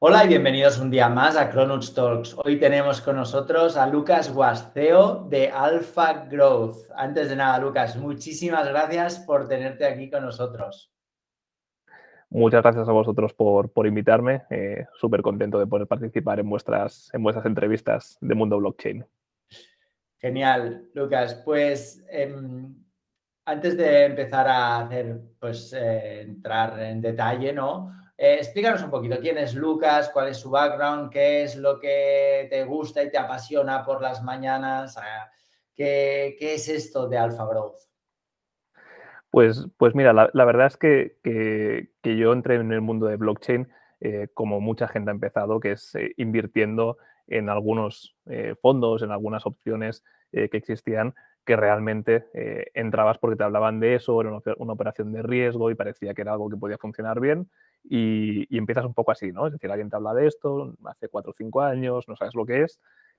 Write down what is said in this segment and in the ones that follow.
Hola y bienvenidos un día más a Cronuts Talks. Hoy tenemos con nosotros a Lucas Guasteo de Alpha Growth. Antes de nada, Lucas, muchísimas gracias por tenerte aquí con nosotros. Muchas gracias a vosotros por, invitarme. Eh, Súper contento de poder participar en vuestras, en vuestras entrevistas de Mundo Blockchain. Genial, Lucas. Pues em, antes de empezar a hacer, pues, eh, entrar en detalle, ¿no? Eh, explícanos un poquito, ¿quién es Lucas? ¿Cuál es su background? ¿Qué es lo que te gusta y te apasiona por las mañanas? ¿Qué, es esto de Alpha? Pues, pues mira, la, verdad es que, yo entré en el mundo de blockchain eh, como mucha gente ha empezado, que es eh, invirtiendo en algunos fondos, en algunas opciones que existían que realmente entrabas porque te hablaban de eso, era una, operación de riesgo y parecía que era algo que podía funcionar bien y, empiezas un poco así, ¿no? Es decir, alguien te habla de esto hace cuatro o cinco años, no sabes lo que es,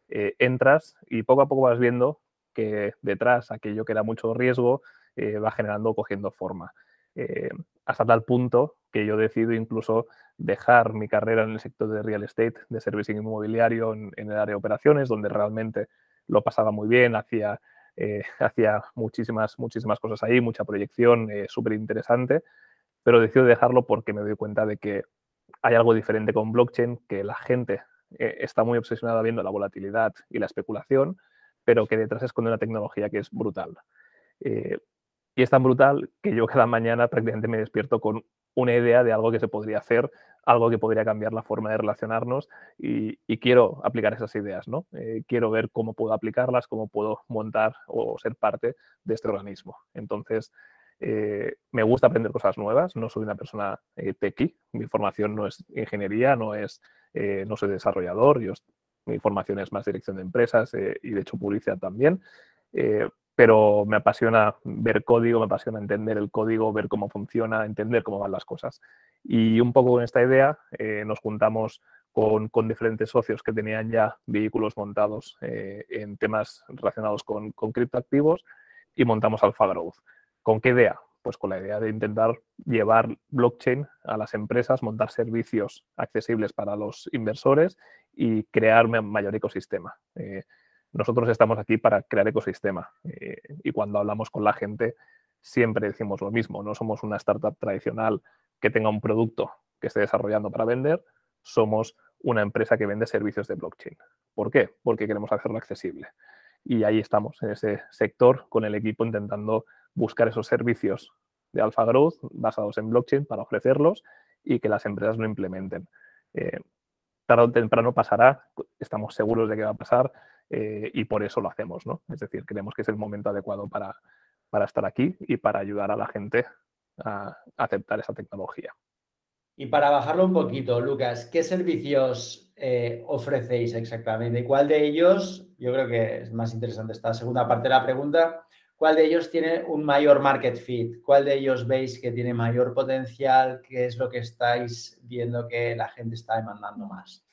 eh, entras y poco a poco vas viendo que detrás aquello que era mucho riesgo eh, va generando, cogiendo forma. Eh, hasta tal punto que yo decido incluso dejar mi carrera en el sector de real estate, de servicing inmobiliario en, el área de operaciones, donde realmente lo pasaba muy bien, hacía, hacía muchísimas, muchísimas cosas ahí, mucha proyección, súper interesante pero decido dejarlo porque me doy cuenta de que hay algo diferente con blockchain, que la gente eh, está muy obsesionada viendo la volatilidad y la especulación, pero que detrás esconde una tecnología que es brutal. Eh, y es tan brutal que yo cada mañana prácticamente me despierto con una idea de algo que se podría hacer, algo que podría cambiar la forma de relacionarnos y, quiero aplicar esas ideas, ¿no? Eh, quiero ver cómo puedo aplicarlas, cómo puedo montar o ser parte de este organismo. Entonces, eh, me gusta aprender cosas nuevas, no soy una persona eh, techie, mi formación no es ingeniería, no, es, eh, no soy desarrollador, yo, mi formación es más dirección de empresas y de hecho publicidad también, pero me apasiona ver código, me apasiona entender el código, ver cómo funciona, entender cómo van las cosas. Y un poco con esta idea nos juntamos con, diferentes socios que tenían ya vehículos montados en temas relacionados con, con criptoactivos y montamos Alpha Growth. ¿Con qué idea? Pues con la idea de intentar llevar blockchain a las empresas, montar servicios accesibles para los inversores y crear un mayor ecosistema. Eh, nosotros estamos aquí para crear ecosistema eh, y cuando hablamos con la gente siempre decimos lo mismo. No somos una startup tradicional que tenga un producto que esté desarrollando para vender, somos una empresa que vende servicios de blockchain. ¿Por qué? Porque queremos hacerlo accesible. Y ahí estamos, en ese sector, con el equipo intentando buscar esos servicios de Alpha Growth basados en blockchain para ofrecerlos y que las empresas lo implementen. Eh, tarde o temprano pasará, estamos seguros de que va a pasar eh, y por eso lo hacemos. ¿no? Es decir, creemos que es el momento adecuado para, para estar aquí y para ayudar a la gente a aceptar esa tecnología. Y para bajarlo un poquito, Lucas, ¿qué servicios eh, ofrecéis exactamente? ¿Y cuál de ellos, yo creo que es más interesante esta segunda parte de la pregunta, cuál de ellos tiene un mayor market fit? ¿Cuál de ellos veis que tiene mayor potencial? ¿Qué es lo que estáis viendo que la gente está demandando más?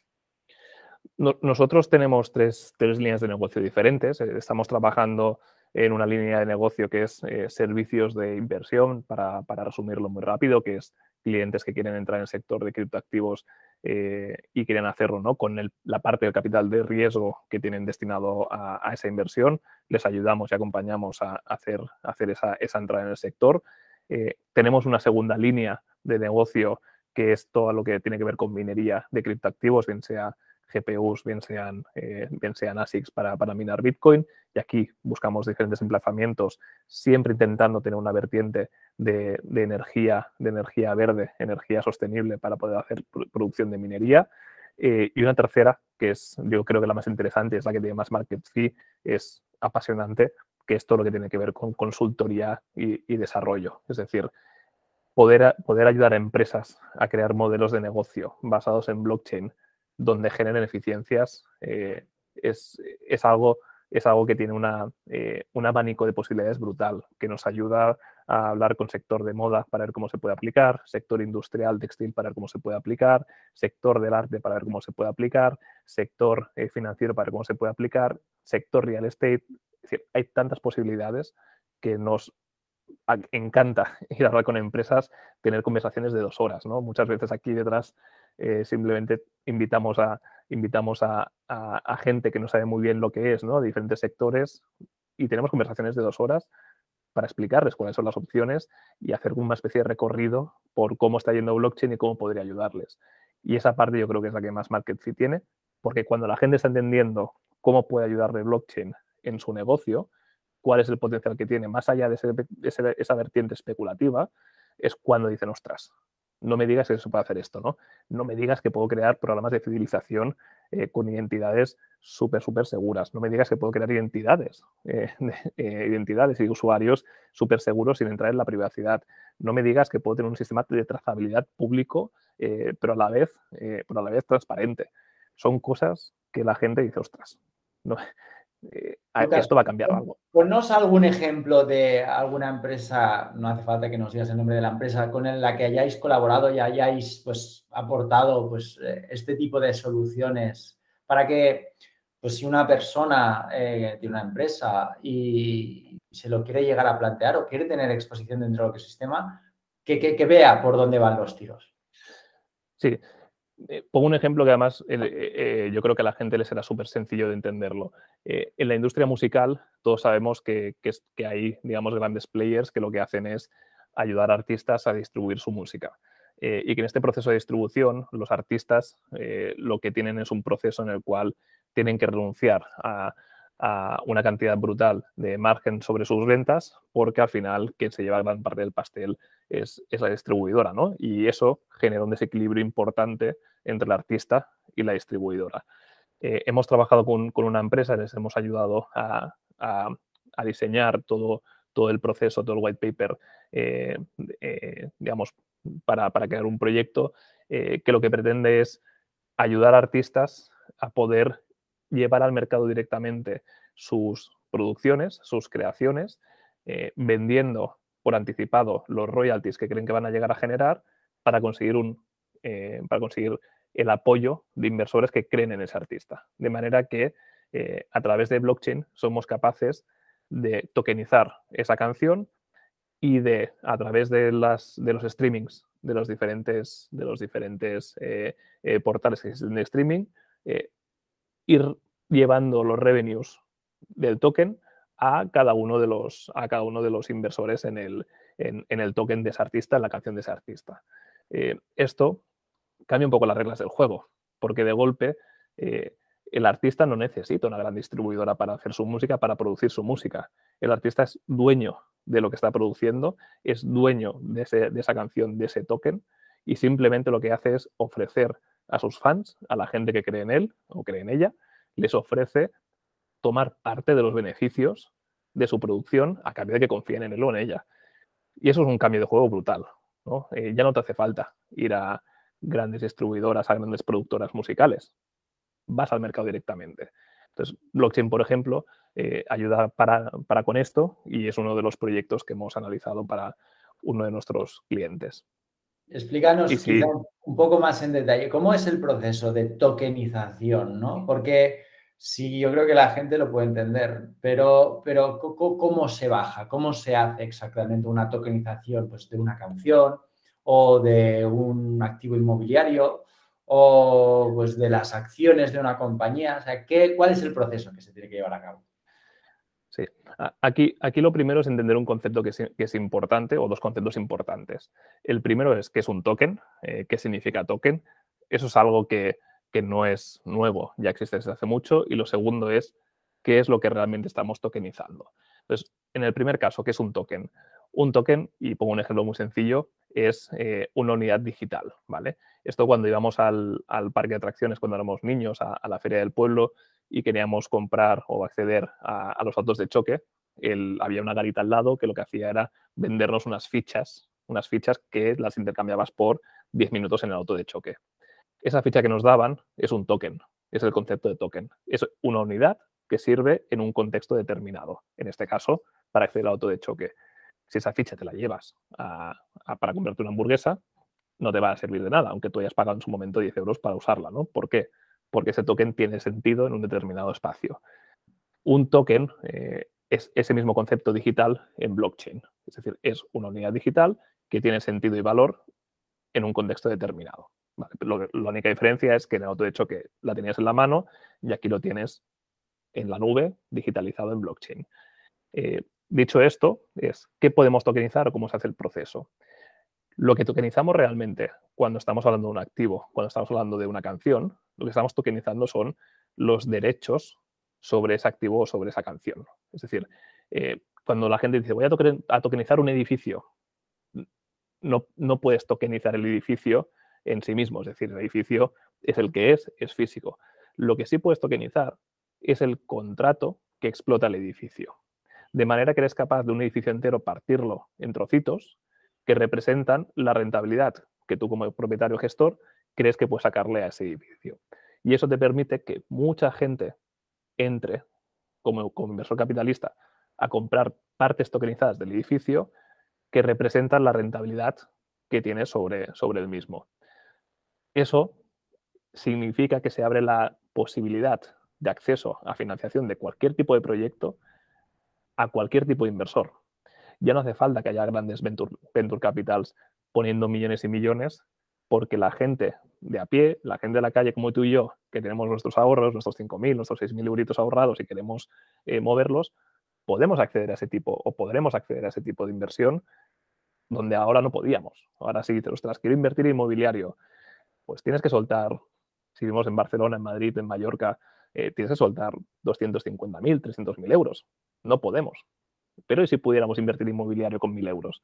Nosotros tenemos tres, líneas de negocio diferentes. Eh, estamos trabajando en una línea de negocio que es eh, servicios de inversión, para, para, resumirlo muy rápido, que es clientes que quieren entrar en el sector de criptoactivos eh, y quieren hacerlo ¿no? con la parte del capital de riesgo que tienen destinado a, esa inversión. Les ayudamos y acompañamos a, hacer, hacer esa, esa, entrada en el sector. Tenemos una segunda línea de negocio que es todo lo que tiene que ver con minería de criptoactivos, bien sea GPUs, bien sean, eh, bien sean ASICs para, para, minar Bitcoin. Y aquí buscamos diferentes emplazamientos, siempre intentando tener una vertiente de, de, energía, de energía verde, energía sostenible para poder hacer producción de minería. Eh, y una tercera, que es yo creo que la más interesante, es la que tiene más market fee, es apasionante, que es todo lo que tiene que ver con consultoría y, y desarrollo. Es decir, poder, poder ayudar a empresas a crear modelos de negocio basados en blockchain donde generen eficiencias eh, es, algo, es algo que tiene una, eh, un abanico de posibilidades brutal, que nos ayuda a hablar con sector de moda para ver cómo se puede aplicar, sector industrial, textil para ver cómo se puede aplicar, sector del arte para ver cómo se puede aplicar, sector eh, financiero para ver cómo se puede aplicar, sector real estate. Es hay tantas posibilidades que nos encanta ir a hablar con empresas, tener conversaciones de dos horas, ¿no? Muchas veces aquí detrás eh, simplemente invitamos a, invitamos a, gente que no sabe muy bien lo que es, ¿no? diferentes sectores y tenemos conversaciones de dos horas para explicarles cuáles son las opciones y hacer una especie de recorrido por cómo está yendo blockchain y cómo podría ayudarles. Y esa parte yo creo que es la que más market tiene, porque cuando la gente está entendiendo cómo puede ayudarle blockchain en su negocio, cuál es el potencial que tiene, más allá de, esa vertiente especulativa, es cuando dicen, ostras, no me digas que se puede hacer esto, ¿no? No me digas que puedo crear programas de fidelización eh, con identidades súper, súper seguras. No me digas que puedo crear identidades, eh, eh, identidades y usuarios súper seguros sin entrar en la privacidad. No me digas que puedo tener un sistema de trazabilidad público, pero, a la vez, pero a la vez transparente. Son cosas que la gente dice, ostras, no, eh, esto va a cambiar algo. Ponnos algún ejemplo de alguna empresa, no hace falta que nos digas el nombre de la empresa, con la que hayáis colaborado y hayáis pues, aportado pues, eh, este tipo de soluciones para que pues, si una persona eh, tiene una empresa y se lo quiere llegar a plantear o quiere tener exposición dentro del ecosistema, que, que vea por dónde van los tiros. Sí, eh, pongo un ejemplo que además eh, eh, yo creo que a la gente le será súper sencillo de entenderlo. en la industria musical todos sabemos que, que, hay, digamos, grandes players que lo que hacen es ayudar a artistas a distribuir su música. y que en este proceso de distribución los artistas lo que tienen es un proceso en el cual tienen que renunciar a, a una cantidad brutal de margen sobre sus ventas, porque al final quien se lleva gran parte del pastel es, la distribuidora, ¿no? Y eso genera un desequilibrio importante entre el artista y la distribuidora. Eh, hemos trabajado con, una empresa, les hemos ayudado a, diseñar todo, todo el proceso, todo el white paper, eh, eh, digamos, para, para, crear un proyecto que lo que pretende es ayudar a artistas a poder llevar al mercado directamente sus producciones, sus creaciones, eh, vendiendo por anticipado los royalties que creen que van a llegar a generar para conseguir, un, eh, para conseguir el apoyo de inversores que creen en ese artista. De manera que eh, a través de blockchain somos capaces de tokenizar esa canción y de, a través de, las, de los streamings de los diferentes, de los diferentes portales que existen de streaming, ir llevando los revenues del token a cada uno de los, a cada uno de los inversores en el, en, el token de ese artista, en la canción de ese artista. Eh, esto cambia un poco las reglas del juego, porque de golpe eh, el artista no necesita una gran distribuidora para hacer su música, para producir su música. El artista es dueño de lo que está produciendo, es dueño de, de esa canción, de ese token, y simplemente lo que hace es ofrecer a sus fans, a la gente que cree en él o cree en ella, les ofrece tomar parte de los beneficios de su producción a cambio de que confíen en él o en ella. Y eso es un cambio de juego brutal. Eh, ya no te hace falta ir a grandes distribuidoras, a grandes productoras musicales. Vas al mercado directamente. Entonces, blockchain, por ejemplo, eh, ayuda para, para, con esto y es uno de los proyectos que hemos analizado para uno de nuestros clientes. Explícanos un poco más en detalle cómo es el proceso de tokenización, ¿no? Porque sí, yo creo que la gente lo puede entender, pero, pero ¿cómo se baja? ¿Cómo se hace exactamente una tokenización pues, de una canción o de un activo inmobiliario o pues, de las acciones de una compañía? O sea, ¿qué, ¿cuál es el proceso que se tiene que llevar a cabo? Sí, aquí, lo primero es entender un concepto que es, importante o dos conceptos importantes. El primero es qué es un token, eh, qué significa token. Eso es algo que, no es nuevo, ya existe desde hace mucho. Y lo segundo es qué es lo que realmente estamos tokenizando. Entonces, en el primer caso, ¿qué es un token? Un token, y pongo un ejemplo muy sencillo, es eh, una unidad digital, ¿vale? Esto cuando íbamos al, parque de atracciones, cuando éramos niños, a, la feria del pueblo, y queríamos comprar o acceder a, los autos de choque, había una garita al lado que lo que hacía era vendernos unas fichas, unas fichas que las intercambiabas por 10 minutos en el auto de choque. Esa ficha que nos daban es un token, es el concepto de token. Es una unidad que sirve en un contexto determinado, en este caso, para acceder al auto de choque. Si esa ficha te la llevas para comprarte una hamburguesa, no te va a servir de nada, aunque tú hayas pagado en su momento 10 euros para usarla, ¿no? ¿Por qué? Porque ese token tiene sentido en un determinado espacio. Un token, eh, es ese mismo concepto digital en blockchain. Es decir, es una unidad digital que tiene sentido y valor en un contexto determinado. la única diferencia es que en el otro hecho que la tenías en la mano y aquí lo tienes en la nube digitalizado en blockchain. Eh, dicho esto, es qué podemos tokenizar o cómo se hace el proceso. Lo que tokenizamos realmente cuando estamos hablando de un activo, cuando estamos hablando de una canción, lo que estamos tokenizando son los derechos sobre ese activo o sobre esa canción. Es decir, eh, cuando la gente dice voy a, tokenizar un edificio, no, no puedes tokenizar el edificio en sí mismo, es decir, el edificio es el que es, es físico. Lo que sí puedes tokenizar es el contrato que explota el edificio. De manera que eres capaz de un edificio entero partirlo en trocitos que representan la rentabilidad que tú como propietario gestor crees que puedes sacarle a ese edificio. Y eso te permite que mucha gente entre como, inversor capitalista a comprar partes tokenizadas del edificio que representan la rentabilidad que tiene sobre, sobre el mismo. Eso significa que se abre la posibilidad de acceso a financiación de cualquier tipo de proyecto a cualquier tipo de inversor. Ya no hace falta que haya grandes venture, capitals poniendo millones y millones, porque la gente de a pie, la gente de la calle como tú y yo, que tenemos nuestros ahorros, nuestros 5.000, nuestros 6.000 euritos ahorrados y queremos eh, moverlos, podemos acceder a ese tipo o podremos acceder a ese tipo de inversión donde ahora no podíamos. Ahora sí, te los quiero invertir en inmobiliario. Pues tienes que soltar, si vivimos en Barcelona, en Madrid, en Mallorca, eh, tienes que soltar 250.000, 300.000 euros. No podemos. Pero ¿y si pudiéramos invertir inmobiliario con 1.000 euros?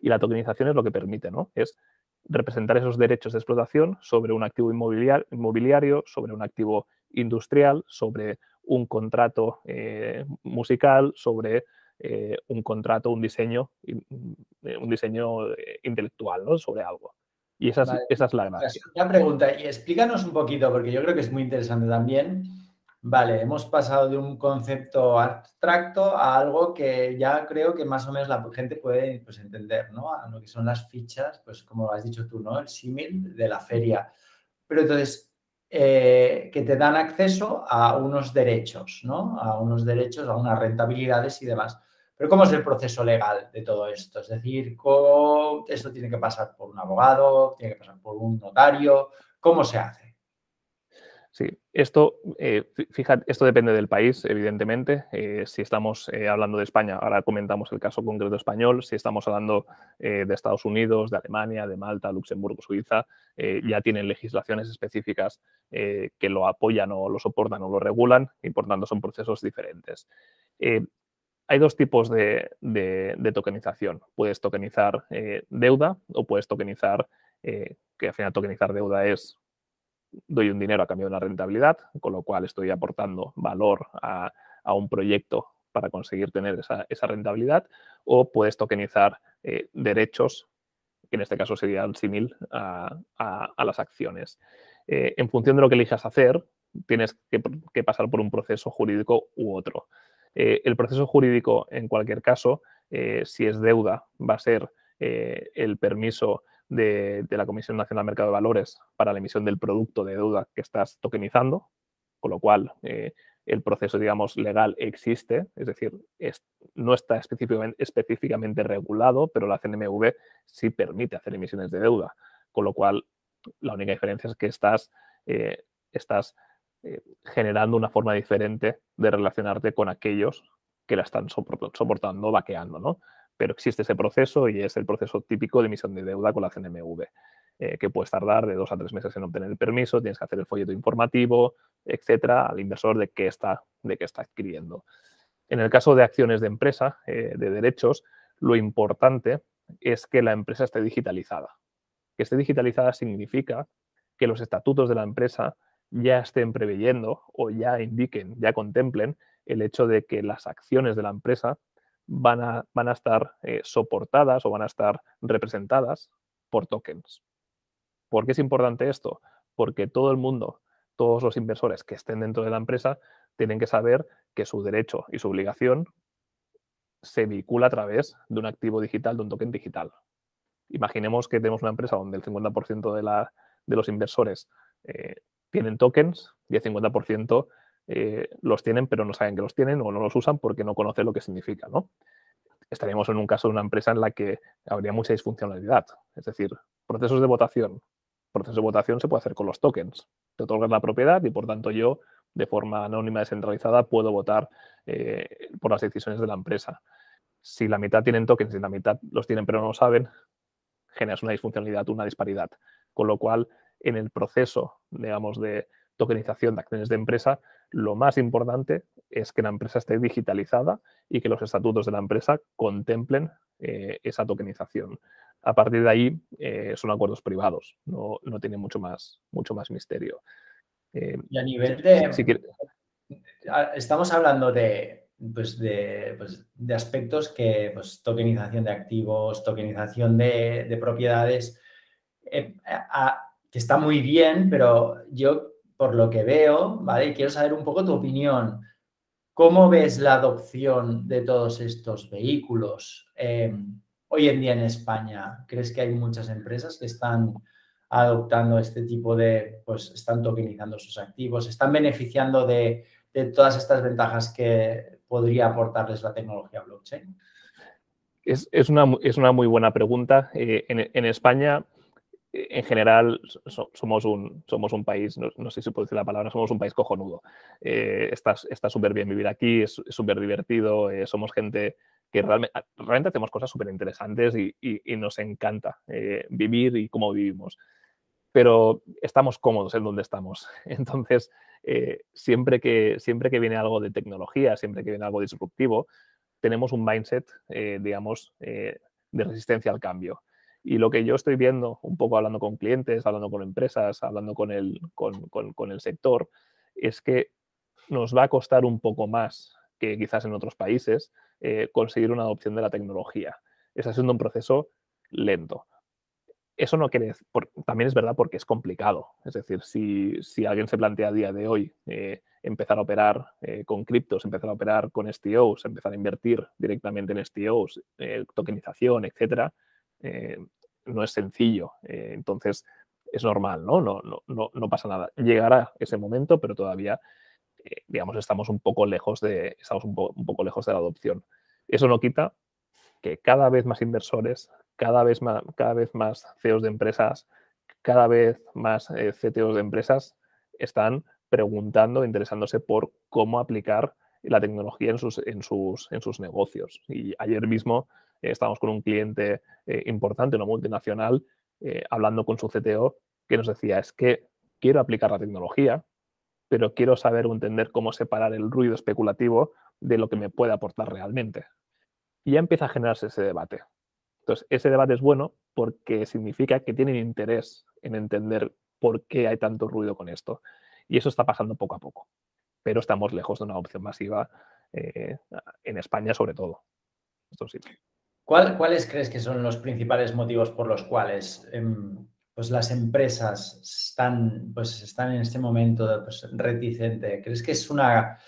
Y la tokenización es lo que permite, ¿no? Es representar esos derechos de explotación sobre un activo inmobiliario, sobre un activo industrial, sobre un contrato eh, musical, sobre eh, un contrato, un diseño, un diseño intelectual, ¿no? Sobre algo. Y esa es, la gracia. Una pregunta, y explícanos un poquito, porque yo creo que es muy interesante también. Vale, hemos pasado de un concepto abstracto a algo que ya creo que más o menos la gente puede pues, entender, ¿no? A lo que son las fichas, pues como has dicho tú, ¿no? El símil de la feria. Pero entonces, eh, que te dan acceso a unos derechos, ¿no? A unos derechos, a unas rentabilidades y demás. Pero ¿cómo es el proceso legal de todo esto? Es decir, ¿cómo esto tiene que pasar por un abogado, tiene que pasar por un notario? ¿Cómo se hace? Sí, esto, eh, fíjate, esto depende del país, evidentemente. Eh, si estamos eh, hablando de España, ahora comentamos el caso concreto español. Si estamos hablando de Estados Unidos, de Alemania, de Malta, Luxemburgo, Suiza, ya tienen legislaciones específicas que lo apoyan o lo soportan o lo regulan y por tanto son procesos diferentes hay dos tipos de, tokenización. Puedes tokenizar eh, deuda o puedes tokenizar, eh, que al final tokenizar deuda es doy un dinero a cambio de una rentabilidad, con lo cual estoy aportando valor a, un proyecto para conseguir tener esa, rentabilidad, o puedes tokenizar eh, derechos, que en este caso sería el símil a, las acciones. en función de lo que elijas hacer, tienes que pasar por un proceso jurídico u otro. Eh, el proceso jurídico, en cualquier caso, eh, si es deuda, va a ser eh, el permiso de, la Comisión Nacional de Mercado de Valores para la emisión del producto de deuda que estás tokenizando, con lo cual el proceso, digamos, legal existe, es decir, no está específicamente, regulado, pero la CNMV sí permite hacer emisiones de deuda, con lo cual la única diferencia es que estás, estás eh, generando una forma diferente de relacionarte con aquellos que la están soportando, vaqueando, ¿no? Pero existe ese proceso y es el proceso típico de emisión de deuda con la CNMV, eh, que puedes tardar de dos a tres meses en obtener el permiso, tienes que hacer el folleto informativo, etcétera, al inversor de qué está, de qué está adquiriendo. En el caso de acciones de empresa, eh, de derechos, lo importante es que la empresa esté digitalizada. Que esté digitalizada significa que los estatutos de la empresa ya estén preveyendo o ya indiquen, ya contemplen el hecho de que las acciones de la empresa van a, van a estar eh, soportadas o van a estar representadas por tokens. ¿Por qué es importante esto? Porque todo el mundo, todos los inversores que estén dentro de la empresa, tienen que saber que su derecho y su obligación se vincula a través de un activo digital, de un token digital. Imaginemos que tenemos una empresa donde el 50% de, la, de los inversores eh, tienen tokens y el 50% los tienen pero no saben que los tienen o no los usan porque no conocen lo que significa, ¿no? Estaríamos en un caso de una empresa en la que habría mucha disfuncionalidad. Es decir, procesos de votación. Procesos de votación se puede hacer con los tokens. Te otorgas la propiedad y por tanto yo, de forma anónima descentralizada, puedo votar por las decisiones de la empresa. Si la mitad tienen tokens y la mitad los tienen pero no lo saben, generas una disfuncionalidad, una disparidad. Con lo cual, en el proceso, digamos, de tokenización de acciones de empresa, lo más importante es que la empresa esté digitalizada y que los estatutos de la empresa contemplen eh, esa tokenización. A partir de ahí eh, son acuerdos privados, no, tiene mucho más, mucho más misterio. Eh, y a nivel de... estamos hablando de, pues de, pues de, aspectos que, pues, tokenización de activos, tokenización de, propiedades, eh, que está muy bien, pero yo, por lo que veo, ¿vale? Quiero saber un poco tu opinión. ¿Cómo ves la adopción de todos estos vehículos em, hoy en día en España? ¿Crees que hay muchas empresas que están adoptando este tipo de, pues están tokenizando sus activos, están beneficiando de, todas estas ventajas que podría aportarles la tecnología blockchain? Es, una, es una, muy buena pregunta. Eh, en, España, en general, somos, un, somos un país, no, sé si puedo decir la palabra, somos un país cojonudo. Eh, está súper bien vivir aquí, es súper divertido, somos gente que realmente, realmente hacemos cosas súper interesantes y, nos encanta vivir y cómo vivimos. Pero estamos cómodos en donde estamos. Entonces, eh, siempre, que, siempre que viene algo de tecnología, siempre que viene algo disruptivo, tenemos un mindset, eh, digamos, eh, de resistencia al cambio. Y lo que yo estoy viendo, un poco hablando con clientes, hablando con empresas, hablando con el, con, el sector, es que nos va a costar un poco más que quizás en otros países conseguir una adopción de la tecnología. Está siendo un proceso lento. Eso no quiere decir, también es verdad porque es complicado. Es decir, si, alguien se plantea a día de hoy eh, empezar a operar eh, con criptos, empezar a operar con STOs, empezar a invertir directamente en STOs, eh, tokenización, etcétera, no es sencillo. entonces, es normal, ¿no? No, ¿no? no, pasa nada. Llegará ese momento, pero todavía, digamos, estamos un poco lejos de, estamos un poco lejos de la adopción. Eso no quita que cada vez más inversores cada vez más, cada vez más CEOs de empresas, cada vez más eh, CTOs de empresas están preguntando, interesándose por cómo aplicar la tecnología en sus, en sus, en sus negocios. Y ayer mismo eh, estábamos con un cliente eh, importante, una multinacional, hablando con su CTO, que nos decía, es que quiero aplicar la tecnología, pero quiero saber o entender cómo separar el ruido especulativo de lo que me puede aportar realmente. Y ya empieza a generarse ese debate. Entonces, ese debate es bueno porque significa que tienen interés en entender por qué hay tanto ruido con esto. Y eso está pasando poco a poco. Pero estamos lejos de una opción masiva eh, en España, sobre todo. Esto sí. ¿Cuáles crees que son los principales motivos por los cuales em, pues las empresas están, pues están en este momento pues, reticentes? ¿Crees que es una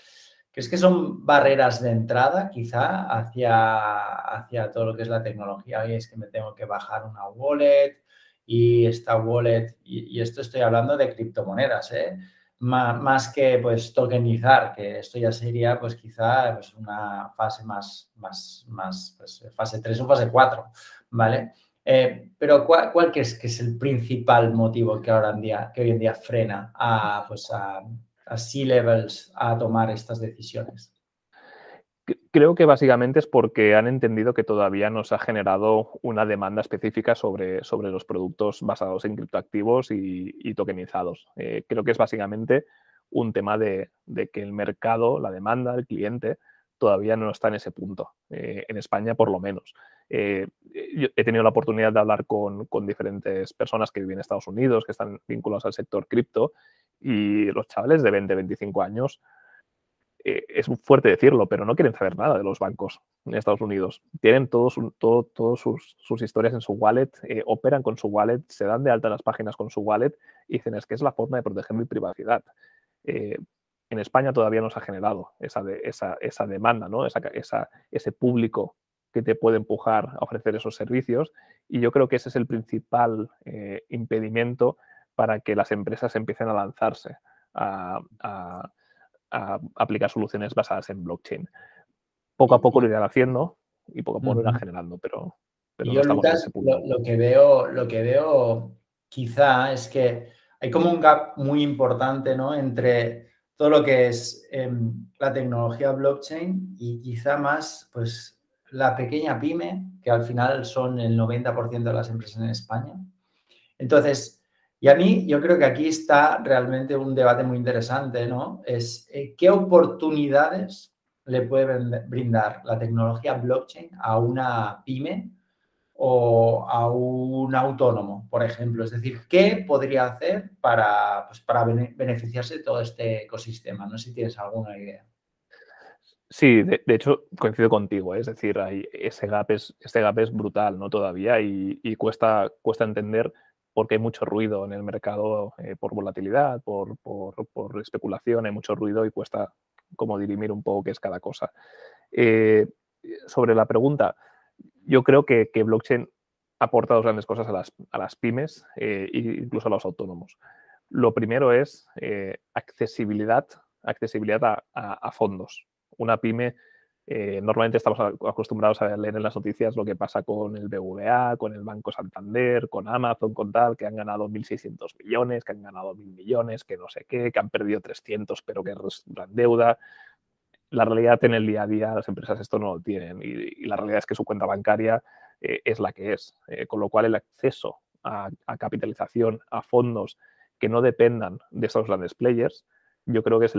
¿Crees que son barreras de entrada quizá hacia, hacia todo lo que es la tecnología? Y es que me tengo que bajar una wallet y esta wallet, y, esto estoy hablando de criptomonedas, ¿eh? Más, que pues tokenizar, que esto ya sería pues quizá pues, una fase más, más, más pues, fase 3 o fase 4, ¿vale? Eh, pero ¿cuál, ¿cuál, crees que es el principal motivo que, ahora en día, que hoy en día frena a, pues, a a C-levels a tomar estas decisiones? Creo que básicamente es porque han entendido que todavía no se ha generado una demanda específica sobre, sobre los productos basados en criptoactivos y, tokenizados. Eh, creo que es básicamente un tema de, que el mercado, la demanda, el cliente, todavía no está en ese punto, eh, en España por lo menos. Eh, he tenido la oportunidad de hablar con, con, diferentes personas que viven en Estados Unidos, que están vinculados al sector cripto, y los chavales de 20, 25 años, eh, es fuerte decirlo, pero no quieren saber nada de los bancos en Estados Unidos. Tienen todo sus, historias en su wallet, eh, operan con su wallet, se dan de alta las páginas con su wallet y dicen es que es la forma de proteger mi privacidad. Eh, en España todavía no se ha generado esa, demanda, ¿no? esa, ese público que te puede empujar a ofrecer esos servicios y yo creo que ese es el principal impedimento para que las empresas empiecen a lanzarse a, aplicar soluciones basadas en blockchain. Poco a poco lo irán haciendo y poco a poco lo irán generando, pero, yo, Lucas, lo, que veo, lo que veo quizá es que hay como un gap muy importante ¿no? entre todo lo que es em, la tecnología blockchain y quizá más pues, la pequeña pyme, que al final son el 90% de las empresas en España. Entonces, y a mí yo creo que aquí está realmente un debate muy interesante, ¿no? Es eh, qué oportunidades le puede brindar la tecnología blockchain a una pyme o a un autónomo, por ejemplo. Es decir, ¿qué podría hacer para, pues, para beneficiarse de todo este ecosistema? No sé si tienes alguna idea. Sí, de, hecho coincido contigo, ¿eh? es decir, ese gap es, este gap es brutal ¿no? todavía y, cuesta, cuesta entender porque hay mucho ruido en el mercado eh, por volatilidad, por, especulación, hay mucho ruido y cuesta como dirimir un poco qué es cada cosa. Eh, sobre la pregunta, yo creo que, blockchain aporta dos grandes cosas a las, a las pymes e incluso a los autónomos. Lo primero es accesibilidad, accesibilidad a fondos una pyme, eh, normalmente estamos acostumbrados a leer en las noticias lo que pasa con el BVA, con el Banco Santander, con Amazon, con tal, que han ganado 1.600 millones, que han ganado 1.000 millones, que no sé qué, que han perdido 300 pero que reestructuran deuda. La realidad en el día a día, las empresas esto no lo tienen y, la realidad es que su cuenta bancaria eh, es la que es, eh, con lo cual el acceso a, capitalización, a fondos que no dependan de estos grandes players, yo creo que es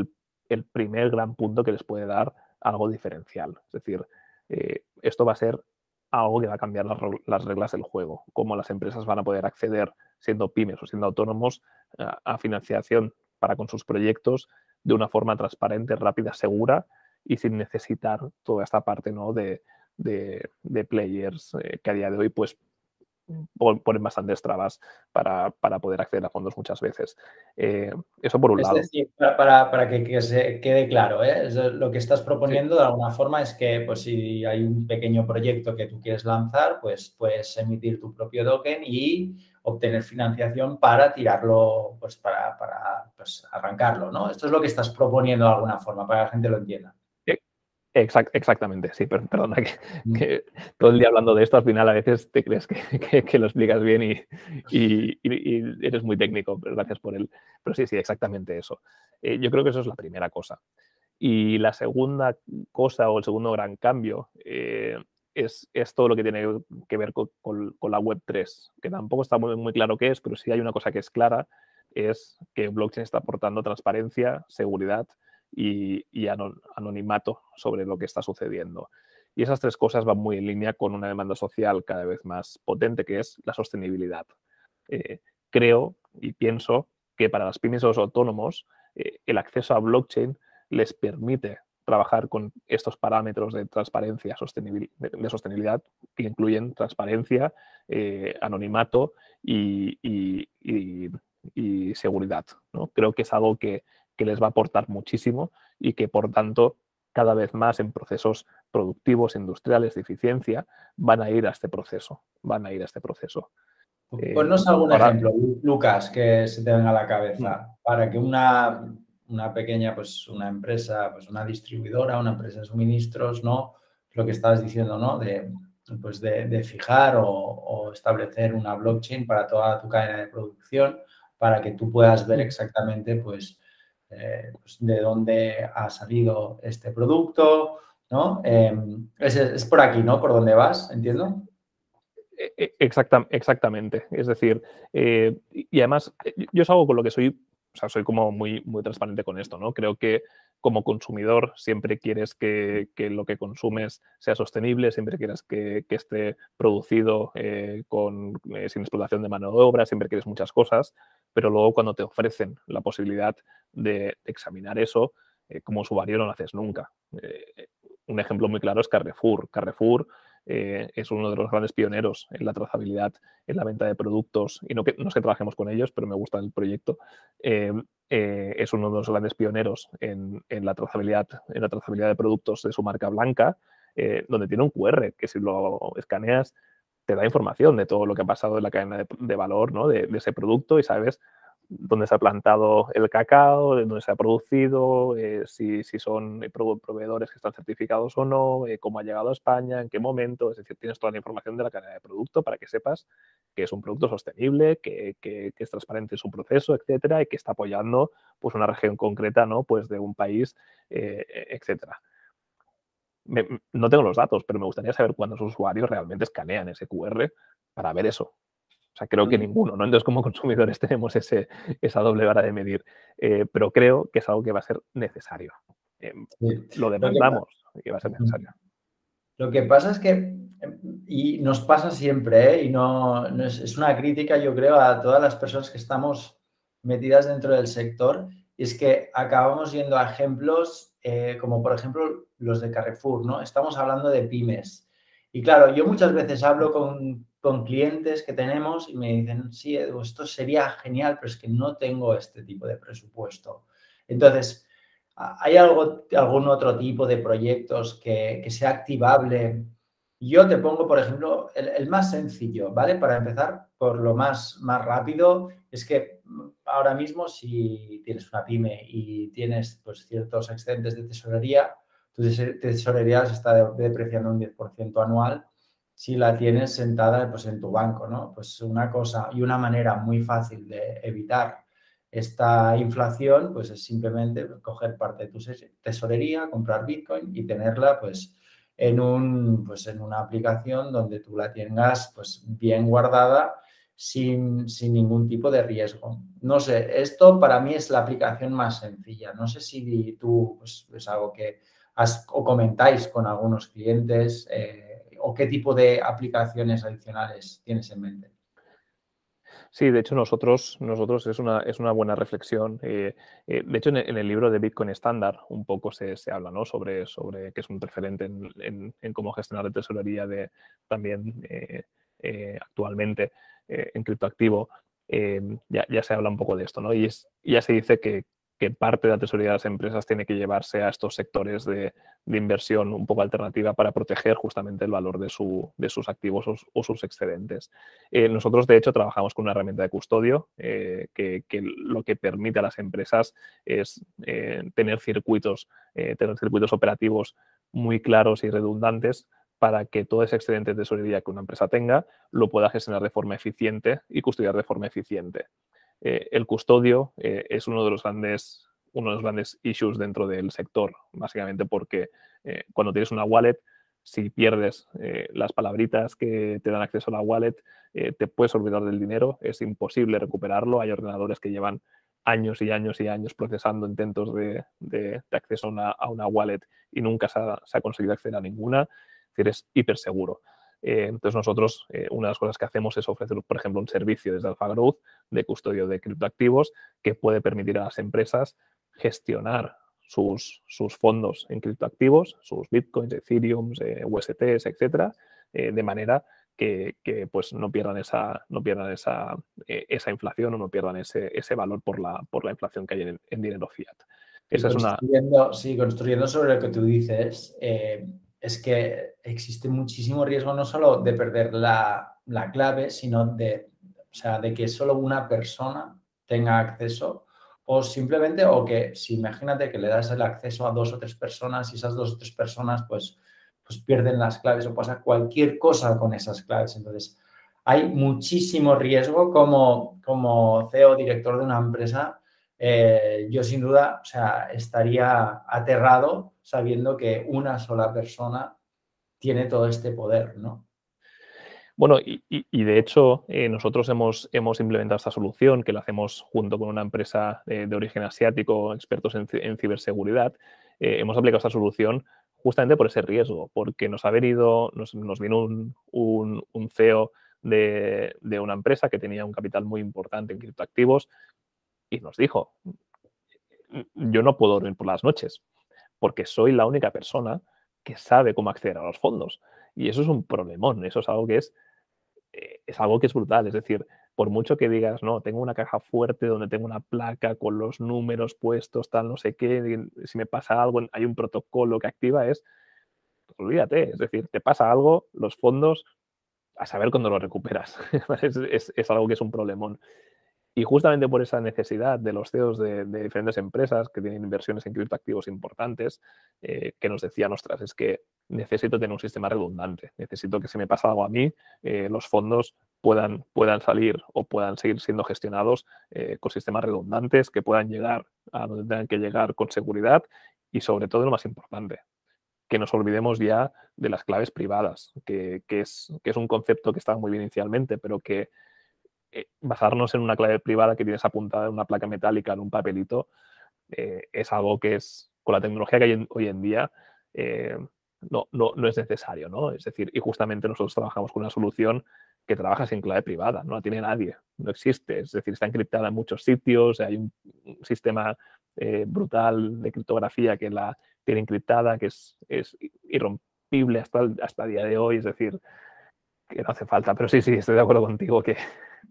el primer gran punto que les puede dar algo diferencial. Es decir, eh, esto va a ser algo que va a cambiar las, reglas del juego, cómo las empresas van a poder acceder, siendo pymes o siendo autónomos, a, financiación para con sus proyectos de una forma transparente, rápida, segura y sin necesitar toda esta parte ¿no? de, players eh, que a día de hoy pues, ponen bastantes trabas para, poder acceder a fondos muchas veces. Eh, eso por un lado. para, que, se quede claro, ¿eh? lo que estás proponiendo de alguna forma es que pues, si hay un pequeño proyecto que tú quieres lanzar, pues puedes emitir tu propio token y obtener financiación para tirarlo, pues para, para pues, arrancarlo, ¿no? Esto es lo que estás proponiendo de alguna forma, para que la gente lo entienda exactamente, sí, pero perdona mm. que, todo el día hablando de esto, al final a veces te crees que, lo explicas bien y, eres muy técnico, pero gracias por él. Pero sí, sí, exactamente eso. Eh, yo creo que eso es la primera cosa. Y la segunda cosa o el segundo gran cambio eh, es, todo lo que tiene que ver con, la Web 3, que tampoco está muy, muy claro qué es, pero sí hay una cosa que es clara, es que blockchain está aportando transparencia, seguridad y, anonimato sobre lo que está sucediendo. Y esas tres cosas van muy en línea con una demanda social cada vez más potente, que es la sostenibilidad. Eh, creo y pienso que para las pymes los autónomos eh, el acceso a blockchain les permite trabajar con estos parámetros de transparencia, de, sostenibilidad, que incluyen transparencia, eh, anonimato y, seguridad. ¿no? Creo que es algo que, que les va a aportar muchísimo y que por tanto cada vez más en procesos productivos, industriales, de eficiencia, van a ir a este proceso, van a ir a este proceso. Ponnos eh, algún ejemplo, Lucas, que se te venga a la cabeza, mm. para que una, una, pequeña, pues una empresa, pues una distribuidora, una empresa de suministros, ¿no? Lo que estabas diciendo, ¿no? De, pues de, fijar o, o, establecer una blockchain para toda tu cadena de producción, para que tú puedas ver mm. exactamente, pues, eh, pues, de dónde ha salido este producto, ¿no? Em, es, por aquí, ¿no? Por dónde vas, entiendo. E, e, exactamente. Es decir, eh, y además, yo es algo con lo que soy, o sea, soy como muy, muy transparente con esto, ¿no? Creo que como consumidor siempre quieres que, lo que consumes sea sostenible, siempre quieres que, esté producido eh, con, sin explotación de mano de obra, siempre quieres muchas cosas, pero luego cuando te ofrecen la posibilidad de examinar eso, eh, como usuario no lo haces nunca. Eh, un ejemplo muy claro es Carrefour. Carrefour eh, es uno de los grandes pioneros en la trazabilidad, en la venta de productos, y no, que, no es que trabajemos con ellos, pero me gusta el proyecto. es uno de los grandes pioneros en, la trazabilidad, en la trazabilidad de productos de su marca blanca, donde tiene un QR que si lo escaneas te da información de todo lo que ha pasado en la cadena de, valor ¿no? de, ese producto y sabes dónde se ha plantado el cacao, dónde se ha producido, eh, si, si, son proveedores que están certificados o no, eh, cómo ha llegado a España, en qué momento. Es decir, tienes toda la información de la cadena de producto para que sepas que es un producto sostenible, que, que, es transparente en su proceso, etcétera, y que está apoyando pues, una región concreta ¿no? pues de un país, eh, etcétera. No tengo los datos, pero me gustaría saber cuántos usuarios realmente escanean ese QR para ver eso. O sea, creo que ninguno, ¿no? Entonces, como consumidores tenemos ese, esa doble vara de medir, eh, pero creo que es algo que va a ser necesario. Eh, lo demandamos que va a ser necesario. Lo que pasa es que, y nos pasa siempre, ¿eh? y no, es, es, una crítica, yo creo, a todas las personas que estamos metidas dentro del sector, y es que acabamos yendo a ejemplos como, por ejemplo, los de Carrefour, ¿no? Estamos hablando de pymes. Y claro, yo muchas veces hablo con con clientes que tenemos y me dicen, sí, esto sería genial, pero es que no tengo este tipo de presupuesto. Entonces, ¿hay algo, algún otro tipo de proyectos que, sea activable? Yo te pongo, por ejemplo, el, más sencillo, ¿vale? Para empezar, por lo más, más rápido, es que ahora mismo si tienes una pyme y tienes pues, ciertos excedentes de tesorería, tu tesorería se está depreciando un 10% anual si la tienes sentada pues, en tu banco, ¿no? Pues una cosa y una manera muy fácil de evitar esta inflación, pues es simplemente coger parte de tu tesorería, comprar Bitcoin y tenerla, pues, en, un, pues, en una aplicación donde tú la tengas, pues, bien guardada sin, sin ningún tipo de riesgo. No sé, esto para mí es la aplicación más sencilla. No sé si tú, pues, es algo que has, o comentáis con algunos clientes, eh, o qué tipo de aplicaciones adicionales tienes en mente? Sí, de hecho nosotros, nosotros es, una, es una buena reflexión. Eh, eh, de hecho, en el, libro de Bitcoin Standard un poco se, habla ¿no? sobre, sobre que es un referente en, cómo gestionar la tesorería de, también eh, en criptoactivo. Ya, ya, se habla un poco de esto, ¿no? Y es, ya se dice que, que parte de la tesorería de las empresas tiene que llevarse a estos sectores de, inversión un poco alternativa para proteger justamente el valor de, sus activos o, sus excedentes. Eh, nosotros, de hecho, trabajamos con una herramienta de custodio eh, que, lo que permite a las empresas es eh, tener circuitos, tener circuitos operativos muy claros y redundantes para que todo ese excedente de tesorería que una empresa tenga lo pueda gestionar de forma eficiente y custodiar de forma eficiente. Eh, el custodio eh, es uno de los grandes uno de los grandes issues dentro del sector, básicamente porque eh, cuando tienes una wallet, si pierdes las palabritas que te dan acceso a la wallet, te puedes olvidar del dinero, es imposible recuperarlo. Hay ordenadores que llevan años y años y años procesando intentos de, acceso a una, wallet y nunca se ha, conseguido acceder a ninguna. Es decir, es hiper seguro. Eh, entonces nosotros, eh, una de las cosas que hacemos es ofrecer, por ejemplo, un servicio desde Alpha Growth de custodio de criptoactivos que puede permitir a las empresas gestionar sus, sus fondos en criptoactivos, sus bitcoins, ethereum, eh, USTs, etcétera, de manera que, que, pues no pierdan esa, no pierdan esa, esa inflación o no pierdan ese, ese, valor por la, por la inflación que hay en, dinero fiat. Esa es una... Sí, construyendo sobre lo que tú dices, es que existe muchísimo riesgo no solo de perder la, clave, sino de, sea, de que solo una persona tenga acceso o simplemente, o que si imagínate que le das el acceso a dos o tres personas y esas dos o tres personas pues, pues pierden las claves o pasa cualquier cosa con esas claves. Entonces, hay muchísimo riesgo como, como CEO, director de una empresa, eh, yo sin duda, o sea, estaría aterrado sabiendo que una sola persona tiene todo este poder, ¿no? Bueno, y, de hecho eh, nosotros hemos, hemos, implementado esta solución que la hacemos junto con una empresa de, origen asiático, expertos en, ciberseguridad. Eh, hemos aplicado esta solución justamente por ese riesgo, porque nos ha venido, nos, vino un, un, CEO de, de, una empresa que tenía un capital muy importante en criptoactivos y nos dijo, yo no puedo dormir por las noches porque soy la única persona que sabe cómo acceder a los fondos. Y eso es un problemón, eso es algo que es, eh, es algo que es brutal. Es decir, por mucho que digas, no, tengo una caja fuerte donde tengo una placa con los números puestos, tal, no sé qué, si me pasa algo, hay un protocolo que activa, es, olvídate, es decir, te pasa algo, los fondos, a saber cuándo los recuperas. es, es, algo que es un problemón. Y justamente por esa necesidad de los CEOs de, diferentes empresas que tienen inversiones en criptoactivos importantes, eh, que nos decían, ostras, es que necesito tener un sistema redundante, necesito que si me pasa algo a mí, eh, los fondos puedan, puedan salir o puedan seguir siendo gestionados eh, con sistemas redundantes, que puedan llegar a donde tengan que llegar con seguridad y sobre todo lo más importante, que nos olvidemos ya de las claves privadas, que, es, que es un concepto que estaba muy bien inicialmente, pero que eh, basarnos en una clave privada que tienes apuntada en una placa metálica, en un papelito, eh, es algo que es, con la tecnología que hay hoy en día, eh, no, no, no, es necesario, ¿no? Es decir, y justamente nosotros trabajamos con una solución que trabaja sin clave privada, no la tiene nadie, no existe, es decir, está encriptada en muchos sitios, hay un, sistema brutal de criptografía que la tiene encriptada, que es, es irrompible hasta hasta el día de hoy, es decir, que no hace falta, pero sí, sí, estoy de acuerdo contigo que,